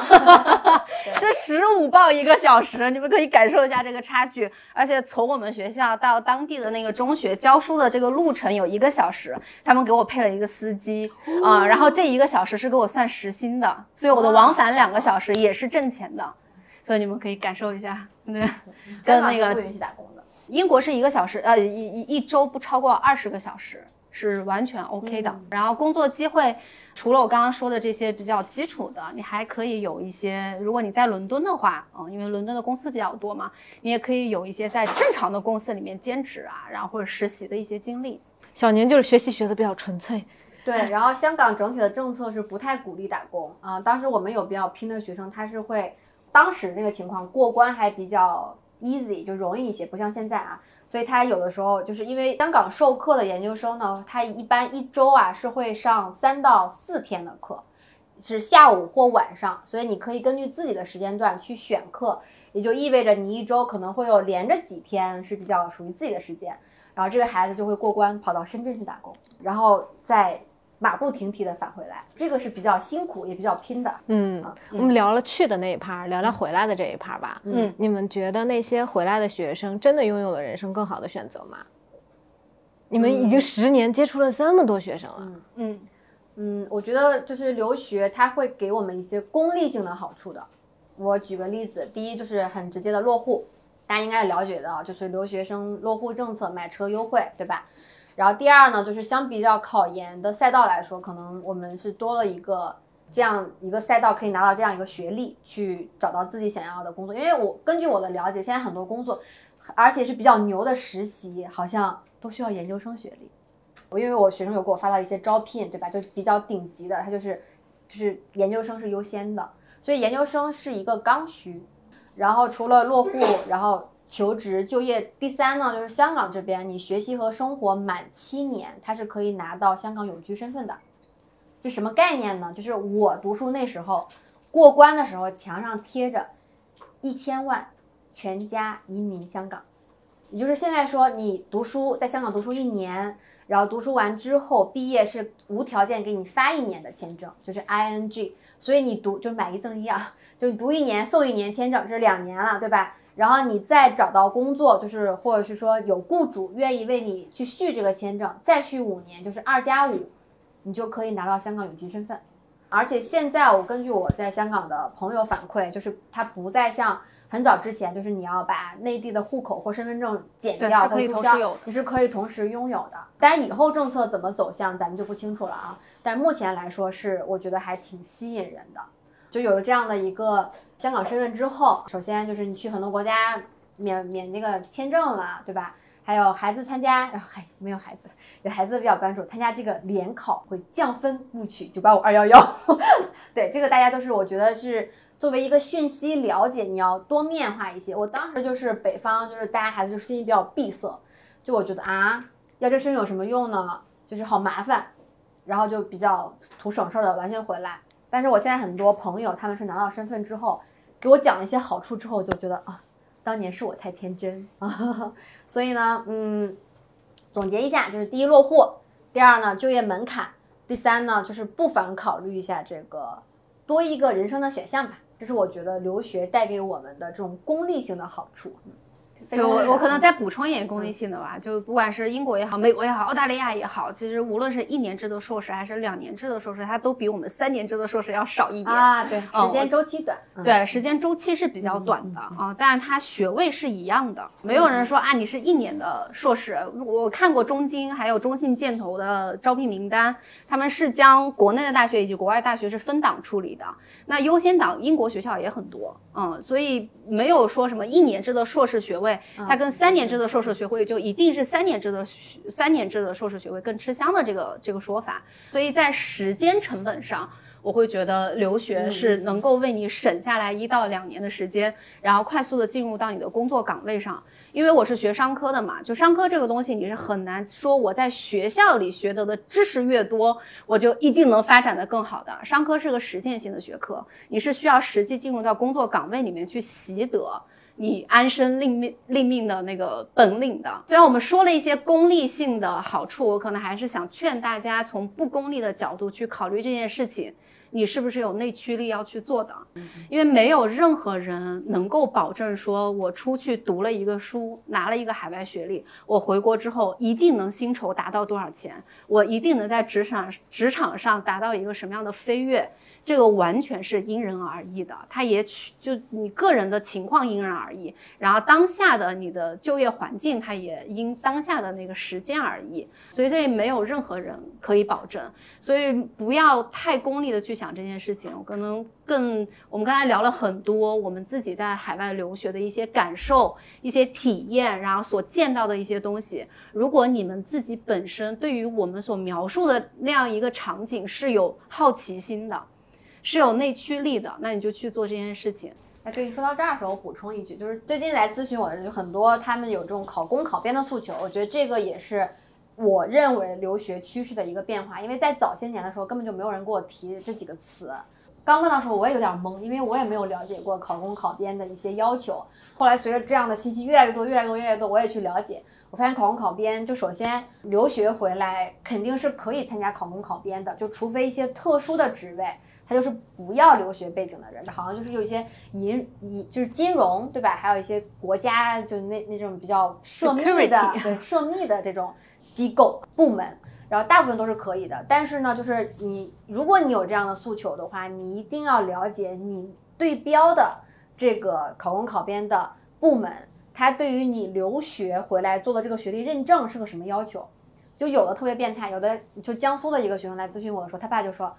Speaker 1: 是十五报一个小时，你们可以感受一下这个差距。而且从我们学校到当地的那个中学教书的这个路程有一个小时，他们给我配了一个司机。啊、然后这一个小时是给我算时薪的，所以我的往返两个小时也是挣钱的，所以你们可以感受一下，对，跟那个
Speaker 2: 不允许打工的。
Speaker 1: 英国是一个小时，呃，一一一周不超过二十个小时是完全 OK 的。然后工作机会，除了我刚刚说的这些比较基础的，你还可以有一些，如果你在伦敦的话，嗯，因为伦敦的公司比较多嘛，你也可以有一些在正常的公司里面兼职啊，然后或者实习的一些经历。
Speaker 3: 小宁就是学习学的比较纯粹，
Speaker 2: 对，然后香港整体的政策是不太鼓励打工啊、当时我们有比较拼的学生，他是会，当时那个情况过关还比较 easy，就容易一些，不像现在啊。所以他有的时候就是因为香港授课的研究生呢，他一般一周啊是会上三到四天的课，是下午或晚上，所以你可以根据自己的时间段去选课，也就意味着你一周可能会有连着几天是比较属于自己的时间，然后这个孩子就会过关跑到深圳去打工，然后再马不停蹄的返回来，这个是比较辛苦也比较拼的。
Speaker 3: 嗯，我们聊了去的那一趴，聊聊回来的这一趴吧。
Speaker 2: 嗯，
Speaker 3: 你们觉得那些回来的学生真的拥有了人生更好的选择吗？你们已经十年接触了这么多学生了，
Speaker 1: 嗯，
Speaker 2: 嗯，我觉得就是留学，它会给我们一些功利性的好处的。我举个例子，第一就是很直接的落户，大家应该了解的啊，就是留学生落户政策，买车优惠，对吧？然后第二呢，就是相比较考研的赛道来说，可能我们是多了一个这样一个赛道，可以拿到这样一个学历，去找到自己想要的工作。因为我根据我的了解，现在很多工作，而且是比较牛的实习，好像都需要研究生学历。我因为我学生有给我发到一些招聘，对吧？就比较顶级的，他就是就是研究生是优先的，所以研究生是一个刚需。然后除了落户，然后求职就业，第三呢就是香港这边，你学习和生活满七年，它是可以拿到香港永居身份的。这什么概念呢？就是我读书那时候过关的时候，墙上贴着一千万全家移民香港。也就是现在说，你读书在香港读书一年，然后读书完之后毕业是无条件给你发一年的签证，就是 ING。所以你读就买一赠一啊，就你读一年送一年签证，这是两年了，对吧？然后你再找到工作，就是或者是说有雇主愿意为你去续这个签证，再续五年，就是二加五，你就可以拿到香港永居身份。而且现在我根据我在香港的朋友反馈，就是他不再像很早之前，就是你要把内地的户口或身份证剪掉注销你是可以同时拥有的。但是以后政策怎么走向，咱们就不清楚了啊。但目前来说是，我觉得还挺吸引人的。就有了这样的一个香港身份之后，首先就是你去很多国家免免那个签证了，对吧？还有孩子参加，然后嗨没有孩子，有孩子比较关注参加这个联考会降分录取九八五二幺幺，对这个大家都是我觉得是作为一个讯息了解，你要多面化一些。我当时就是北方，就是大家孩子就心里比较闭塞，就我觉得啊，要这身份有什么用呢？就是好麻烦，然后就比较图省事儿的完全回来。但是我现在很多朋友他们是拿到身份之后，给我讲了一些好处之后，就觉得啊，当年是我太天真啊。所以呢，嗯，总结一下，就是第一落户，第二呢就业门槛，第三呢就是不妨考虑一下这个多一个人生的选项吧。这是我觉得留学带给我们的这种功利性的好处。嗯
Speaker 1: 对我我可能再补充一点功利性的吧，就不管是英国也好，美国也好，澳大利亚也好，其实无论是一年制的硕士还是两年制的硕士，它都比我们三年制的硕士要少一点。
Speaker 2: 啊，对，
Speaker 1: 嗯
Speaker 2: 时间周期短。嗯
Speaker 1: 对，时间周期是比较短的啊，但它学位是一样的。没有人说啊，你是一年的硕士。我看过中金还有中信建投的招聘名单，他们是将国内的大学以及国外大学是分档处理的。那优先档英国学校也很多，嗯，所以没有说什么一年制的硕士学位，它跟三年制的硕士学位就一定是三年制的学三年制的硕士学位更吃香的这个这个说法。所以在时间成本上。我会觉得留学是能够为你省下来一到两年的时间，然后快速的进入到你的工作岗位上。因为我是学商科的嘛，就商科这个东西，你是很难说我在学校里学得的知识越多，我就一定能发展的更好的。商科是个实践性的学科，你是需要实际进入到工作岗位里面去习得。你安身立命立命的那个本领的。虽然我们说了一些功利性的好处，我可能还是想劝大家从不功利的角度去考虑这件事情。你是不是有内驱力要去做的？因为没有任何人能够保证说，我出去读了一个书，拿了一个海外学历，我回国之后一定能薪酬达到多少钱，我一定能在职场职场上达到一个什么样的飞跃。这个完全是因人而异的，它也取就你个人的情况因人而异，然后当下的你的就业环境，它也因当下的那个时间而异，所以这也没有任何人可以保证，所以不要太功利的去想这件事情。我可能更，我们刚才聊了很多我们自己在海外留学的一些感受、一些体验，然后所见到的一些东西。如果你们自己本身对于我们所描述的那样一个场景是有好奇心的。是有内驱力的，那你就去做这件事情。
Speaker 2: 哎，对，说到这儿的时候，我补充一句，就是最近来咨询我的人就很多，他们有这种考公考编的诉求，我觉得这个也是我认为留学趋势的一个变化，因为在早些年的时候根本就没有人给我提这几个词。刚问到时候我也有点懵，因为我也没有了解过考公考编的一些要求。后来随着这样的信息越来越多、越来越多、越来越多，我也去了解，我发现考公考编就首先留学回来肯定是可以参加考公考编的，就除非一些特殊的职位。他就是不要留学背景的人，好像就是有一些银银就是金融对吧？还有一些国家就那那种比较涉密的对涉密的这种机构部门，然后大部分都是可以的。但是呢，就是你如果你有这样的诉求的话，你一定要了解你对标的这个考公考编的部门，它对于你留学回来做的这个学历认证是个什么要求。就有的特别变态，有的就江苏的一个学生来咨询我的时候，他爸就说。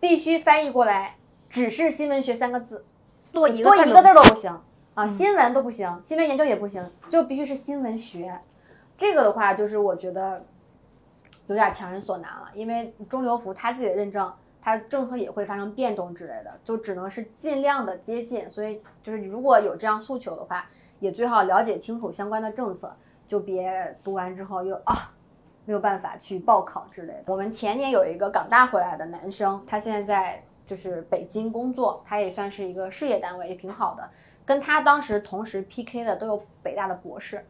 Speaker 2: 必须翻译过来，只是新闻学三个字，
Speaker 1: 多一个
Speaker 2: 多一个字儿
Speaker 1: 都
Speaker 2: 都不行啊，新闻都不行，新闻研究也不行，就必须是新闻学。这个的话，就是我觉得有点强人所难了，因为中流服他自己的认证，它政策也会发生变动之类的，就只能是尽量的接近。所以就是如果有这样诉求的话，也最好了解清楚相关的政策，就别读完之后又啊。没有办法去报考之类的。我们前年有一个港大回来的男生，他现在在就是北京工作，他也算是一个事业单位，也挺好的。跟他当时同时 PK 的都有北大的博士，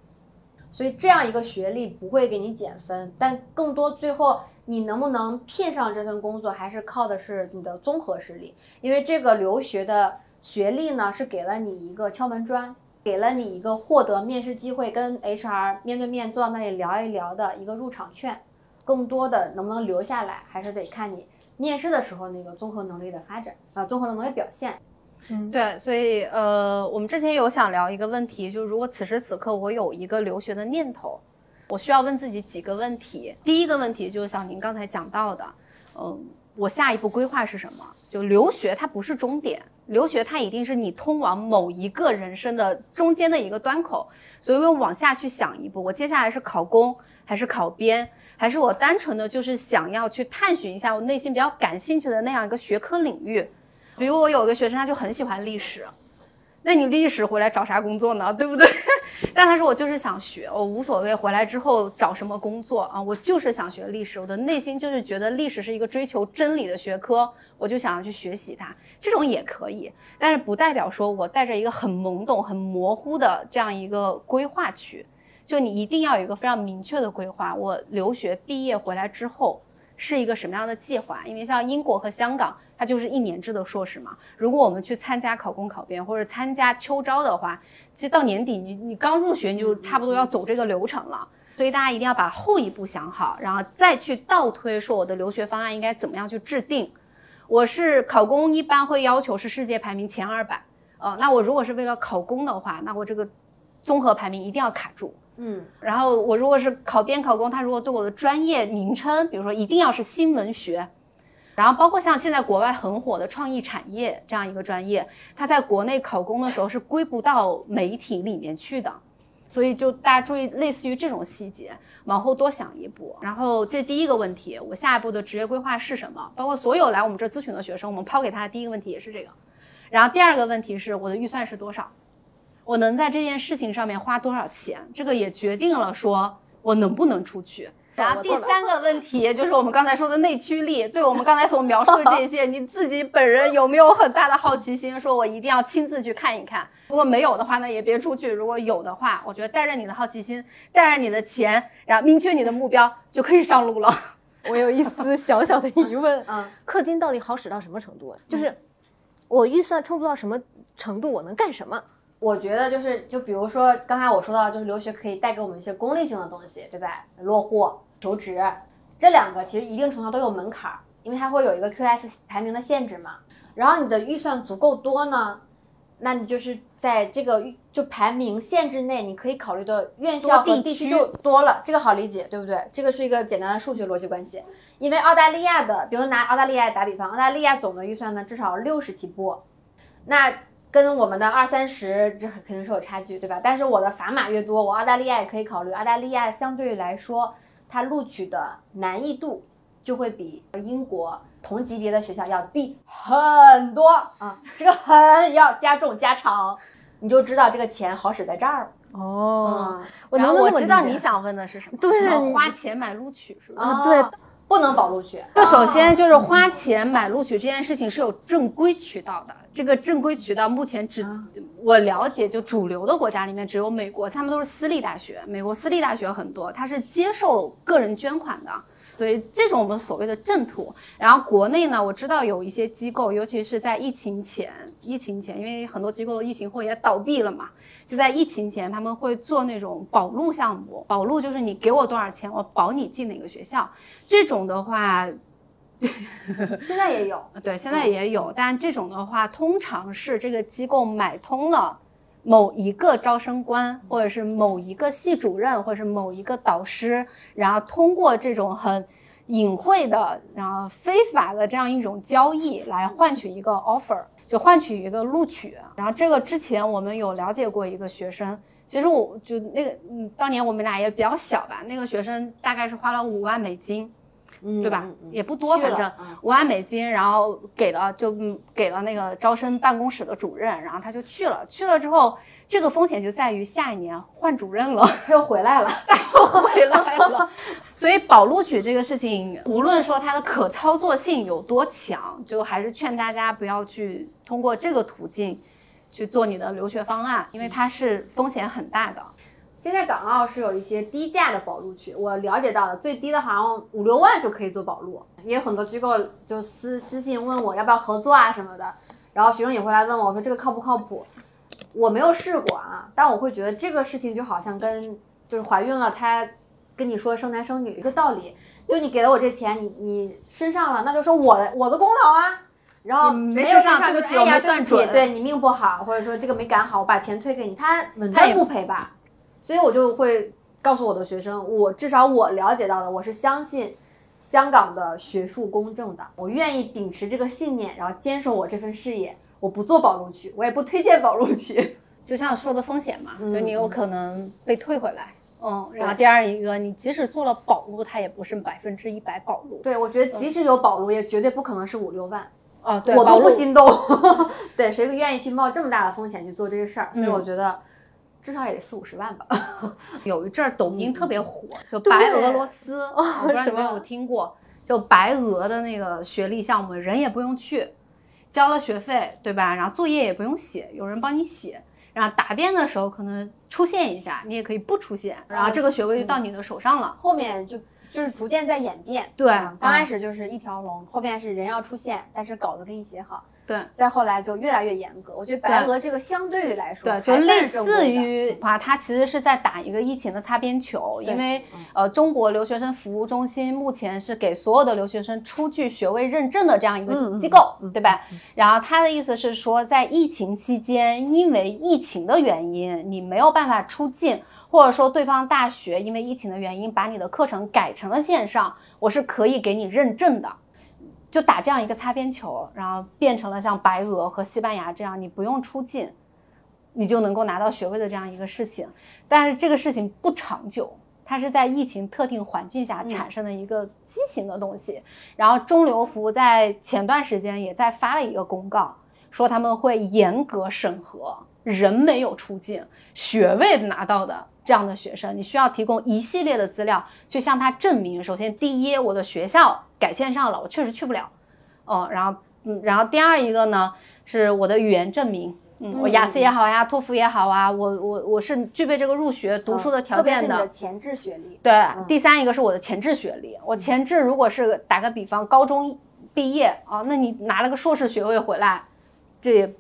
Speaker 2: 所以这样一个学历不会给你减分，但更多最后你能不能聘上这份工作，还是靠的是你的综合实力。因为这个留学的学历呢，是给了你一个敲门砖。给了你一个获得面试机会，跟 HR 面对面坐到那里聊一聊的一个入场券，更多的能不能留下来，还是得看你面试的时候那个综合能力的发展啊，综合的能力表现。
Speaker 1: 嗯对，所以呃，我们之前有想聊一个问题，就是如果此时此刻我有一个留学的念头，我需要问自己几个问题。第一个问题就是像您刚才讲到的，嗯，我下一步规划是什么？就留学它不是终点。留学它一定是你通往某一个人生的中间的一个端口，所以我往下去想一步，我接下来是考公还是考编，还是我单纯的就是想要去探寻一下我内心比较感兴趣的那样一个学科领域，比如我有个学生他就很喜欢历史。那你历史回来找啥工作呢？对不对？但他说我就是想学，我无所谓回来之后找什么工作啊，我就是想学历史，我的内心就是觉得历史是一个追求真理的学科，我就想要去学习它。这种也可以，但是不代表说我带着一个很懵懂、很模糊的这样一个规划去。就你一定要有一个非常明确的规划，我留学毕业回来之后是一个什么样的计划？因为像英国和香港。它就是一年制的硕士嘛。如果我们去参加考公考编或者参加秋招的话，其实到年底你你刚入学你就差不多要走这个流程了。所以大家一定要把后一步想好，然后再去倒推说我的留学方案应该怎么样去制定。我是考公一般会要求是世界排名前二百，呃，那我如果是为了考公的话，那我这个综合排名一定要卡住。
Speaker 2: 嗯，
Speaker 1: 然后我如果是考编考公，他如果对我的专业名称，比如说一定要是新闻学。然后包括像现在国外很火的创意产业这样一个专业，它在国内考公的时候是归不到媒体里面去的，所以就大家注意，类似于这种细节，往后多想一步。然后这第一个问题，我下一步的职业规划是什么？包括所有来我们这咨询的学生，我们抛给他的第一个问题也是这个。然后第二个问题是我的预算是多少？我能在这件事情上面花多少钱？这个也决定了说我能不能出去。然后第三个问题就是我们刚才说的内驱力，对我们刚才所描述的这些，你自己本人有没有很大的好奇心，说我一定要亲自去看一看？如果没有的话，呢也别出去；如果有的话，我觉得带着你的好奇心，带着你的钱，然后明确你的目标，就可以上路了。
Speaker 3: 我有一丝小小的疑问，
Speaker 2: 嗯，
Speaker 3: 氪金到底好使到什么程度？就是我预算充足到什么程度，我能干什么？
Speaker 2: 我觉得就是，就比如说刚才我说到，就是留学可以带给我们一些功利性的东西，对吧？落户、求职，这两个其实一定程度上都有门槛儿，因为它会有一个 QS 排名的限制嘛。然后你的预算足够多呢，那你就是在这个预就排名限制内，你可以考虑的院校和地区就多了，这个好理解，对不对？这个是一个简单的数学逻辑关系。因为澳大利亚的，比如拿澳大利亚打比方，澳大利亚总的预算呢至少六十起步，那。跟我们的二三十，这肯定是有差距，对吧？但是我的砝码越多，我澳大利亚也可以考虑。澳大利亚相对来说，它录取的难易度就会比英国同级别的学校要低很多。啊，这个很要加重加长，你就知道这个钱好使在这儿了。
Speaker 3: 哦，
Speaker 2: 嗯，
Speaker 3: 我
Speaker 1: 然后我知道你想问的是什么，
Speaker 3: 对
Speaker 1: 花钱买录取是吧？
Speaker 2: 啊，
Speaker 3: 对，
Speaker 2: 不能保录取。
Speaker 1: 就首先就是花钱买录取这件事情是有正规渠道的，这个正规渠道目前只
Speaker 2: 啊
Speaker 1: 我了解，就主流的国家里面只有美国，他们都是私立大学，美国私立大学很多，它是接受个人捐款的。所以这种我们所谓的正途，然后国内呢，我知道有一些机构，尤其是在疫情前，疫情前，因为很多机构疫情后也倒闭了嘛，就在疫情前，他们会做那种保录项目，保录就是你给我多少钱，我保你进哪个学校，这种的话，
Speaker 2: 现在也有，
Speaker 1: 对，现在也有，但这种的话，通常是这个机构买通了某一个招生官，或者是某一个系主任，或者是某一个导师，然后通过这种很隐晦的，然后非法的这样一种交易来换取一个 offer，就换取一个录取。然后这个之前我们有了解过一个学生。其实我就那个，嗯，当年我们俩也比较小吧，那个学生大概是花了五万美金，
Speaker 2: 嗯
Speaker 1: 对吧也不多反正
Speaker 2: 嗯
Speaker 1: 五万美金，然后给了就嗯给了那个招生办公室的主任，然后他就去了。去了之后，这个风险就在于下一年换主任了，
Speaker 2: 他又回来了。
Speaker 1: 又回来了。所以保录取这个事情，无论说它的可操作性有多强，就还是劝大家不要去通过这个途径去做你的留学方案，因为它是风险很大的。
Speaker 2: 现在港澳是有一些低价的保录取，我了解到的最低的好像五六万就可以做保录，也有很多机构就私私信问我要不要合作啊什么的，然后学生也会来问我，我说这个靠不靠谱？我没有试过啊，但我会觉得这个事情就好像跟就是怀孕了，他跟你说生男生女一个道理，就你给了我这钱，你你身上了，那就说我的我的功劳啊。然后
Speaker 1: 嗯没
Speaker 2: 没有
Speaker 1: 对不起我没算准
Speaker 2: 对你命不好，或者说这个没赶好，我把钱退给你，他稳
Speaker 1: 他也
Speaker 2: 赚不赔吧？所以我就会告诉我的学生，我至少我了解到的，我是相信香港的学术公正的，我愿意秉持这个信念，然后坚守我这份事业。我不做保录取，我也不推荐保录取。
Speaker 1: 就像说的风险嘛，
Speaker 2: 嗯
Speaker 1: 就你有可能被退回来。嗯，然后第二一个，你即使做了保录，它也不是百分之一百保录。
Speaker 2: 对，我觉得即使有保录，也绝对不可能是五六万，
Speaker 1: 哦，对，
Speaker 2: 我都不心动。对，谁愿意去冒这么大的风险去做这个事儿？所以
Speaker 1: 嗯
Speaker 2: 我觉得至少也得四五十万吧。
Speaker 1: 有一阵儿抖音特别火，就白俄罗斯，我不知道你们有没有听过，就白俄的那个学历项目，人也不用去，交了学费，对吧？然后作业也不用写，有人帮你写。然后答辩的时候可能出现一下，你也可以不出现，然后这个学位就到你的手上了。
Speaker 2: 后面就就是逐渐在演变。
Speaker 1: 对
Speaker 2: 啊刚开
Speaker 1: 嗯
Speaker 2: 始就是一条龙，后面是人要出现，但是稿子给你写好。
Speaker 1: 对
Speaker 2: 再后来就越来越严格。我觉得白俄这个相对于来说，
Speaker 1: 对，就类似于话，它其实是在打一个疫情的擦边球，因为
Speaker 2: 嗯
Speaker 1: 呃，中国留学生服务中心目前是给所有的留学生出具学位认证的这样一
Speaker 2: 嗯
Speaker 1: 个
Speaker 2: 嗯
Speaker 1: 机构，
Speaker 2: 嗯
Speaker 1: 对吧？然后他的意思是说，在疫情期间，因为疫情的原因，你没有办法出境。或者说，对方大学因为疫情的原因，把你的课程改成了线上，我是可以给你认证的。就打这样一个擦边球，然后变成了像白俄和西班牙这样，你不用出境，你就能够拿到学位的这样一个事情。但是这个事情不长久，它是在疫情特定环境下产生的一个畸形的东西。然后中流服在前段时间也在发了一个公告，说他们会严格审核人没有出境、学位拿到的。这样的学生，你需要提供一系列的资料去向他证明。首先，第一，我的学校改线上了，我确实去不了。哦，然后，嗯，然后第二一个呢，是我的语言证明。嗯，我雅思也好呀，托福也好啊，我我我是具备这个入学读书的条件的。
Speaker 2: 特别是你的前置学历。
Speaker 1: 对，第三一个是我的前置学历。我前置如果是打个比方，高中毕业啊，那你拿了个硕士学位回来，这也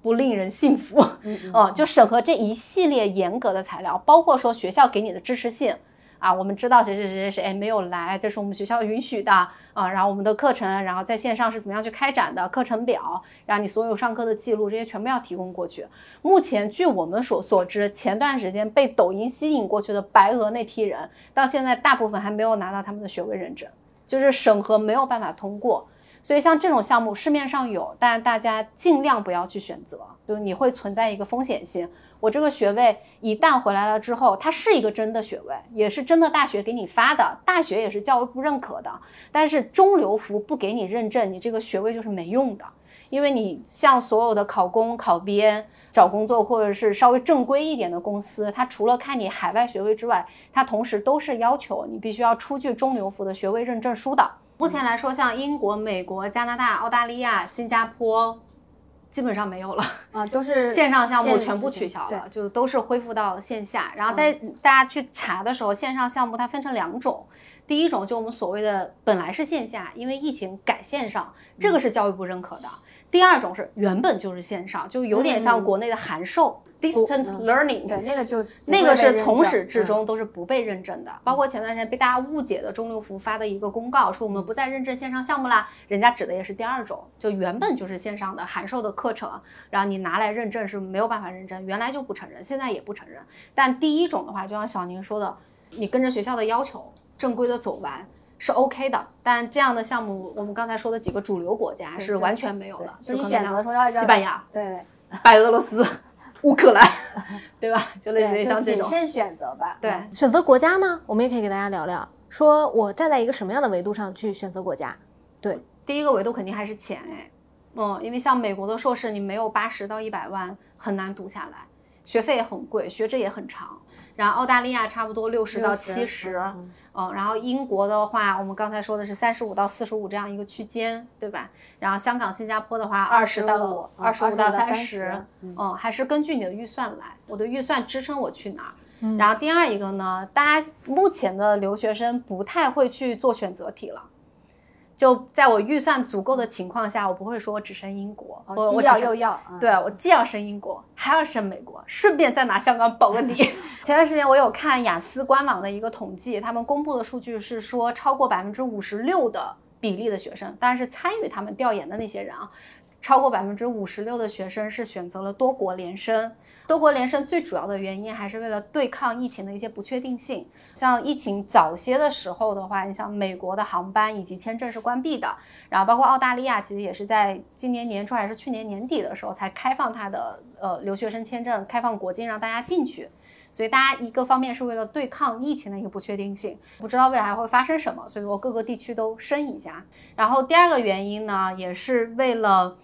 Speaker 1: 不令人信服。
Speaker 2: 嗯嗯
Speaker 1: 嗯，就审核这一系列严格的材料，包括说学校给你的支持信啊，我们知道谁谁谁谁谁没有来，这是我们学校允许的啊，然后我们的课程，然后在线上是怎么样去开展的，课程表，然后你所有上课的记录，这些全部要提供过去。目前据我们所所知，前段时间被抖音吸引过去的白俄那批人，到现在大部分还没有拿到他们的学位认证，就是审核没有办法通过。所以像这种项目市面上有，但大家尽量不要去选择，就是你会存在一个风险性。我这个学位一旦回来了之后，它是一个真的学位，也是真的大学给你发的，大学也是教育部认可的。但是中留服不给你认证，你这个学位就是没用的，因为你像所有的考公、考编、找工作或者是稍微正规一点的公司，它除了看你海外学位之外，它同时都是要求你必须要出具中留服的学位认证书的。目前来说，像英国、美国、加拿大、澳大利亚、新加坡。基本上没有了
Speaker 2: 啊，都是
Speaker 1: 线上项目全部取消了，就都是恢复到线下。然后在大家去查的时候，线上项目它分成两种，第一种就我们所谓的本来是线下，因为疫情改线上，这个是教育部认可的。第二种是原本就是线上，就有点像国内的函授 （distant
Speaker 2: 嗯。
Speaker 1: learning）。
Speaker 2: 对那个就
Speaker 1: 那个是从
Speaker 2: 始
Speaker 1: 始至终都是不被认证的，包括前段时间被大家误解的中六服发的一个公告，说我们不再认证线上项目啦，人家指的也是第二种，就原本就是线上的函授的课程，然后你拿来认证是没有办法认证，原来就不承认，现在也不承认。但第一种的话，就像小宁说的，你跟着学校的要求正规的走完是 OK 的，但这样的项目，我们刚才说的几个主流国家是完全没有
Speaker 2: 对
Speaker 1: 的，
Speaker 2: 就你选
Speaker 1: 西班牙、
Speaker 2: 对。对，
Speaker 1: 白俄罗斯、乌克兰，对吧？就类似于像这种，
Speaker 2: 谨慎选择吧。
Speaker 1: 对。
Speaker 2: 嗯
Speaker 3: 选择国家呢，我们也可以给大家聊聊，说我站在一个什么样的维度上去选择国家？
Speaker 1: 对第一个维度肯定还是钱哎，嗯，因为像美国的硕士，你没有八十到一百万很难读下来，学费也很贵，学制也很长。然后澳大利亚差不多六十到七十，
Speaker 2: 嗯
Speaker 1: 嗯，然后英国的话，我们刚才说的是三十五到四十五这样一个区间，对吧？然后香港、新加坡的话，二十到二十五到三十，嗯，还是根据你的预算来，我的预算支撑我去哪儿。然后第二一个呢，大家目前的留学生不太会去做选择题了。就在我预算足够的情况下，我不会说我只升英国，我
Speaker 2: 哦，既要又要，嗯
Speaker 1: 对我既要升英国，还要升美国，顺便再拿香港保个底。前段时间我有看雅思官网的一个统计，他们公布的数据是说，超过百分之五十六的比例的学生，当然是参与他们调研的那些人啊，超过百分之五十六的学生是选择了多国联升。多国联升最主要的原因还是为了对抗疫情的一些不确定性。像疫情早些的时候的话，你像美国的航班以及签证是关闭的，然后包括澳大利亚，其实也是在今年年初还是去年年底的时候才开放它的呃留学生签证，开放国境让大家进去。所以大家一个方面是为了对抗疫情的一个不确定性，不知道未来还会发生什么，所以说各个地区都升一下。然后第二个原因呢，也是为了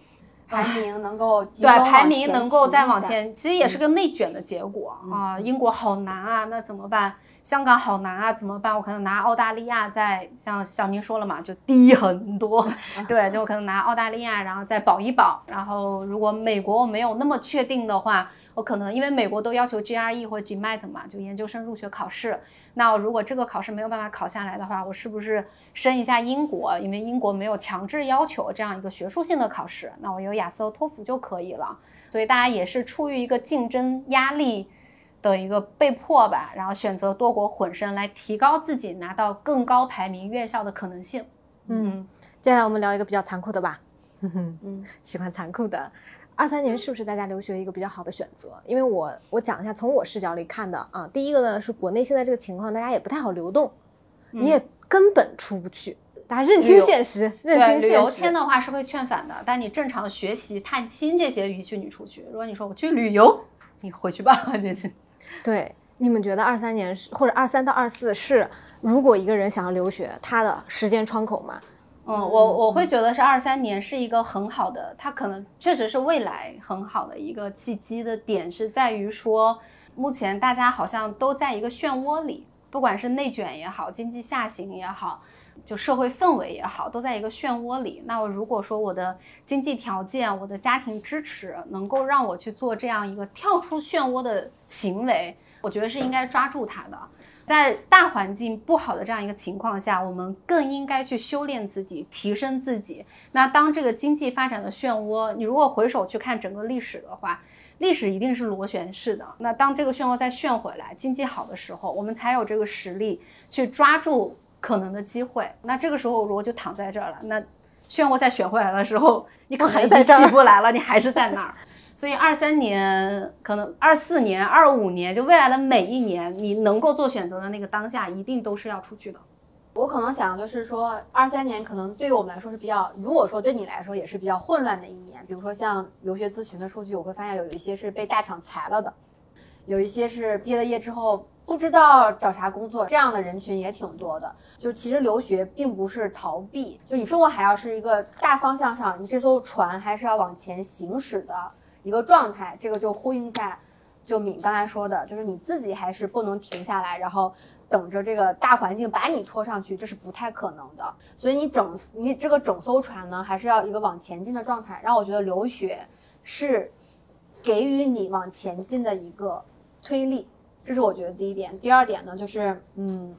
Speaker 2: 排名能够 集
Speaker 1: 对排名能够再往前，其实也是个内卷的结果、啊。英国好难啊，那怎么办？香港好难啊，怎么办？我可能拿澳大利亚再像小宁说了嘛，就低很多，对，就可能拿澳大利亚，然后再保一保。然后如果美国我没有那么确定的话，我可能因为美国都要求 GRE 或 GMAT 嘛，就研究生入学考试。那我如果这个考试没有办法考下来的话，我是不是申一下英国？因为英国没有强制要求这样一个学术性的考试，那我有雅思和托福就可以了。所以大家也是出于一个竞争压力的一个被迫吧，然后选择多国混升来提高自己拿到更高排名院校的可能性。嗯，
Speaker 3: 接下来我们聊一个比较残酷的吧。嗯嗯，喜欢残酷的。二三年是不是大家留学一个比较好的选择？因为我我讲一下从我视角里看的啊，第一个呢是国内现在这个情况，大家也不太好流动，你也根本出不去，大家认清现实，认
Speaker 1: 对，
Speaker 3: 清
Speaker 1: 旅游
Speaker 3: 现实。
Speaker 1: 签的话是会劝返的，但你正常学习、探亲这些允许你出去。如果你说我去旅游，你回去吧，这是。
Speaker 3: 对，你们觉得二三年是或者二三到二四是，如果一个人想要留学，他的时间窗口吗？
Speaker 1: 嗯，我我会觉得是二三年是一个很好的，它可能确实是未来很好的一个契机的点，是在于说，目前大家好像都在一个漩涡里，不管是内卷也好，经济下行也好，就社会氛围也好，都在一个漩涡里。那我如果说我的经济条件、我的家庭支持能够让我去做这样一个跳出漩涡的行为，我觉得是应该抓住它的。在大环境不好的这样一个情况下，我们更应该去修炼自己，提升自己。那当这个经济发展的漩涡，你如果回首去看整个历史的话，历史一定是螺旋式的。那当这个漩涡再旋回来，经济好的时候，我们才有这个实力去抓住可能的机会。那这个时候如果就躺在这儿了，那漩涡再旋回来的时候，你可能已经起不来了，你还是在那儿。所以二三年，可能二四年、二五年，就未来的每一年，你能够做选择的那个当下，一定都是要出去的。
Speaker 2: 我可能想就是说，二三年可能对于我们来说是比较，如果说对你来说也是比较混乱的一年。比如说像留学咨询的数据，我会发现有一些是被大厂裁了的，有一些是毕了业之后不知道找啥工作，这样的人群也挺多的。就其实留学并不是逃避，就你生活还要是一个大方向上，你这艘船还是要往前行驶的一个状态。这个就呼应一下，就敏刚才说的，就是你自己还是不能停下来，然后。等着这个大环境把你拖上去，这是不太可能的。所以你整你这个整艘船呢，还是要一个往前进的状态。然后我觉得留学是给予你往前进的一个推力，这是我觉得第一点。第二点呢，就是嗯，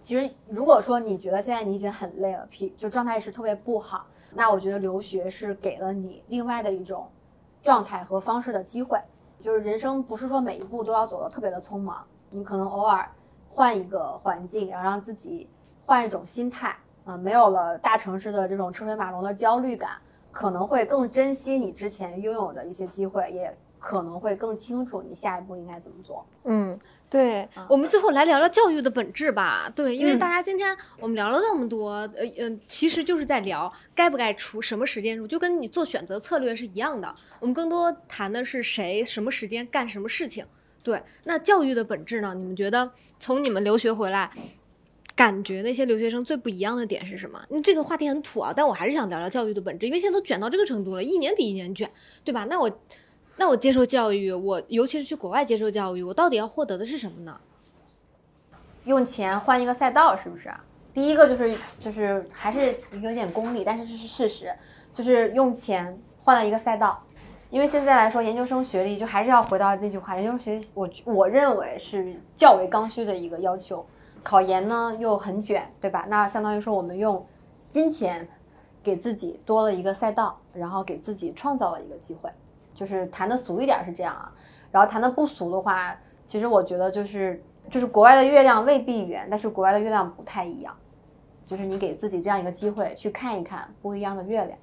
Speaker 2: 其实如果说你觉得现在你已经很累了，疲就状态是特别不好，那我觉得留学是给了你另外的一种状态和方式的机会。就是人生不是说每一步都要走得特别的匆忙，你可能偶尔。换一个环境，然后让自己换一种心态，啊，没有了大城市的这种车水马龙的焦虑感，可能会更珍惜你之前拥有的一些机会，也可能会更清楚你下一步应该怎么做。
Speaker 3: 嗯，对，我们最后来聊聊教育的本质吧。对，因为大家今天我们聊了那么多，呃嗯，其实就是在聊该不该出什么时间入，就跟你做选择策略是一样的。我们更多谈的是谁什么时间干什么事情。对，那教育的本质呢？你们觉得从你们留学回来，感觉那些留学生最不一样的点是什么？这个话题很土啊，但我还是想聊聊教育的本质，因为现在都卷到这个程度了，一年比一年卷，对吧？那我，那我接受教育，我尤其是去国外接受教育，我到底要获得的是什么呢？
Speaker 2: 用钱换一个赛道，是不是？第一个就是就是还是有点功利，但是这是事实，就是用钱换了一个赛道。因为现在来说，研究生学历就还是要回到那句话，研究生学历我我认为是较为刚需的一个要求。考研呢又很卷，对吧？那相当于说我们用金钱给自己多了一个赛道，然后给自己创造了一个机会。就是谈的俗一点是这样啊，然后谈的不俗的话，其实我觉得就是就是国外的月亮未必圆，但是国外的月亮不太一样。就是你给自己这样一个机会去看一看不一样的月亮，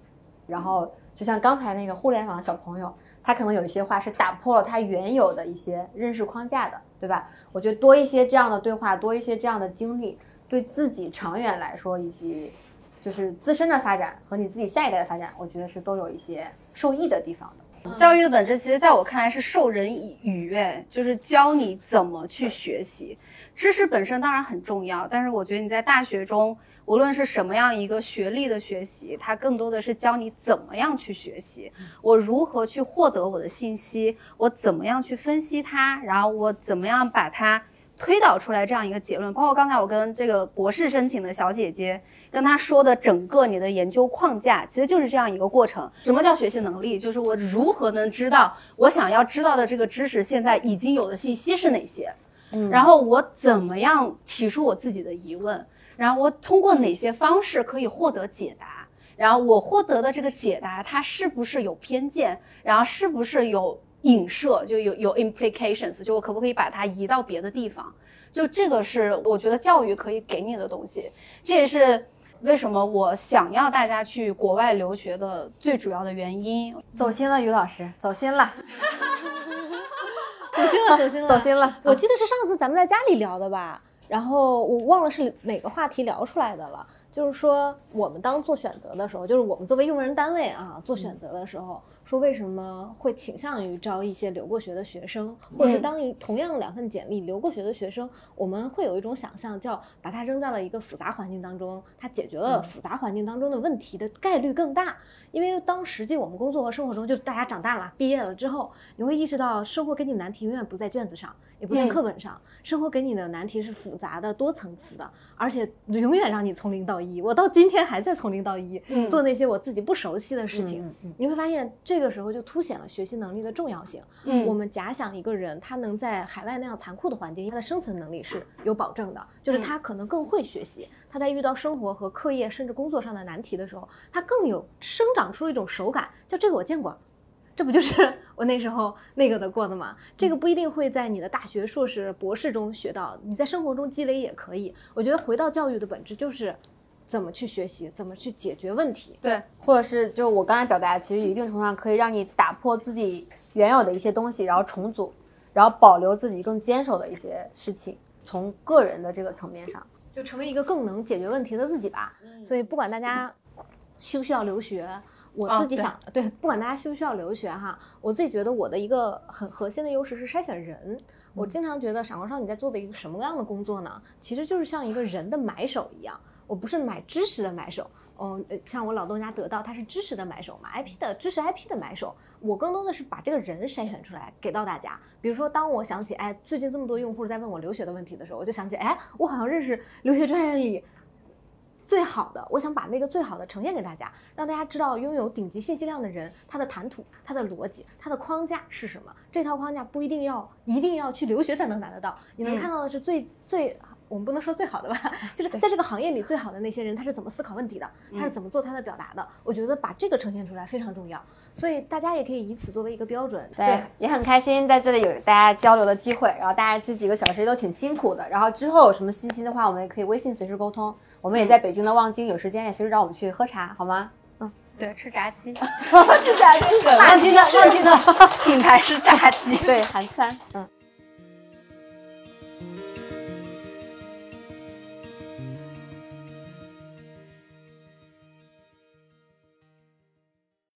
Speaker 2: 然后。就像刚才那个互联网小朋友，他可能有一些话是打破了他原有的一些认识框架的，对吧？我觉得多一些这样的对话，多一些这样的经历，对自己长远来说，以及就是自身的发展和你自己下一代的发展，我觉得是都有一些受益的地方的。
Speaker 1: 教育的本质，其实在我看来是授人以渔，就是教你怎么去学习。知识本身当然很重要，但是我觉得你在大学中。无论是什么样一个学历的学习，它更多的是教你怎么样去学习，我如何去获得我的信息，我怎么样去分析它，然后我怎么样把它推导出来这样一个结论。包括刚才我跟这个博士申请的小姐姐跟她说的整个你的研究框架，其实就是这样一个过程。什么叫学习能力？就是我如何能知道我想要知道的这个知识现在已经有的信息是哪些，嗯，然后我怎么样提出我自己的疑问。然后我通过哪些方式可以获得解答？然后我获得的这个解答，它是不是有偏见？然后是不是有影射？就有有 implications？就我可不可以把它移到别的地方？就这个是我觉得教育可以给你的东西。这也是为什么我想要大家去国外留学的最主要的原因。
Speaker 2: 走心了，于老师，走心了，
Speaker 3: 走心了，走心了，
Speaker 2: 走心了。
Speaker 3: 我记得是上次咱们在家里聊的吧？然后我忘了是哪个话题聊出来的了，就是说我们当做选择的时候，就是我们作为用人单位啊做选择的时候，说为什么会倾向于招一些留过学的学生，或者是当一同样两份简历留过学的学生，我们会有一种想象，叫把他扔在了一个复杂环境当中，他解决了复杂环境当中的问题的概率更大。因为当实际我们工作和生活中，就大家长大了，毕业了之后，你会意识到生活给你难题永远不在卷子上。也不在课本上，生活给你的难题是复杂的、多层次的，而且永远让你从零到一。我到今天还在从零到一，做那些我自己不熟悉的事情。你会发现，这个时候就凸显了学习能力的重要性。我们假想一个人，他能在海外那样残酷的环境，他的生存能力是有保证的，就是他可能更会学习。他在遇到生活和课业甚至工作上的难题的时候，他更有生长出了一种手感，叫这个我见过。这不就是 我那时候那个的过的吗？这个不一定会在你的大学、硕士、博士中学到，你在生活中积累也可以。我觉得回到教育的本质就是怎么去学习，怎么去解决问题。
Speaker 2: 对，或者是就我刚才表达，其实一定程度上可以让你打破自己原有的一些东西，然后重组，然后保留自己更坚守的一些事情。从个人的这个层面上。
Speaker 3: 就成为一个更能解决问题的自己吧。所以不管大家需不需要留学，我自己想、对，不管大家需不需要留学哈，我自己觉得我的一个很核心的优势是筛选人。我经常觉得闪光少女在做的一个什么样的工作呢？其实就是像一个人的买手一样，我不是买知识的买手。嗯，呃像我老东家得到，他是知识的买手嘛，IP 的知识 IP 的买手。我更多的是把这个人筛选出来给到大家。比如说，当我想起，哎，最近这么多用户在问我留学的问题的时候，我就想起，哎，我好像认识留学专业里最好的，我想把那个最好的呈现给大家，让大家知道拥有顶级信息量的人，他的谈吐、他的逻辑、他的框架是什么。这套框架不一定要一定要去留学才能拿得到，你能
Speaker 1: 嗯
Speaker 3: 看到的是最、最。我们不能说最好的吧，就是在这个行业里最好的那些人，他是怎么思考问题的，他是怎么做他的表达的。我觉得把这个呈现出来非常重要，所以大家也可以以此作为一个标准。
Speaker 2: 对，也很开心在这里有大家交流的机会。然后大家这几个小时都挺辛苦的。然后之后有什么信息的话，我们也可以微信随时沟通。我们也在北京的望京，有时间也随时找我们去喝茶，好吗？
Speaker 1: 嗯对，吃炸鸡，
Speaker 2: 吃炸鸡，
Speaker 1: 望京的望京的品牌是炸鸡。
Speaker 2: 对，韩餐，嗯。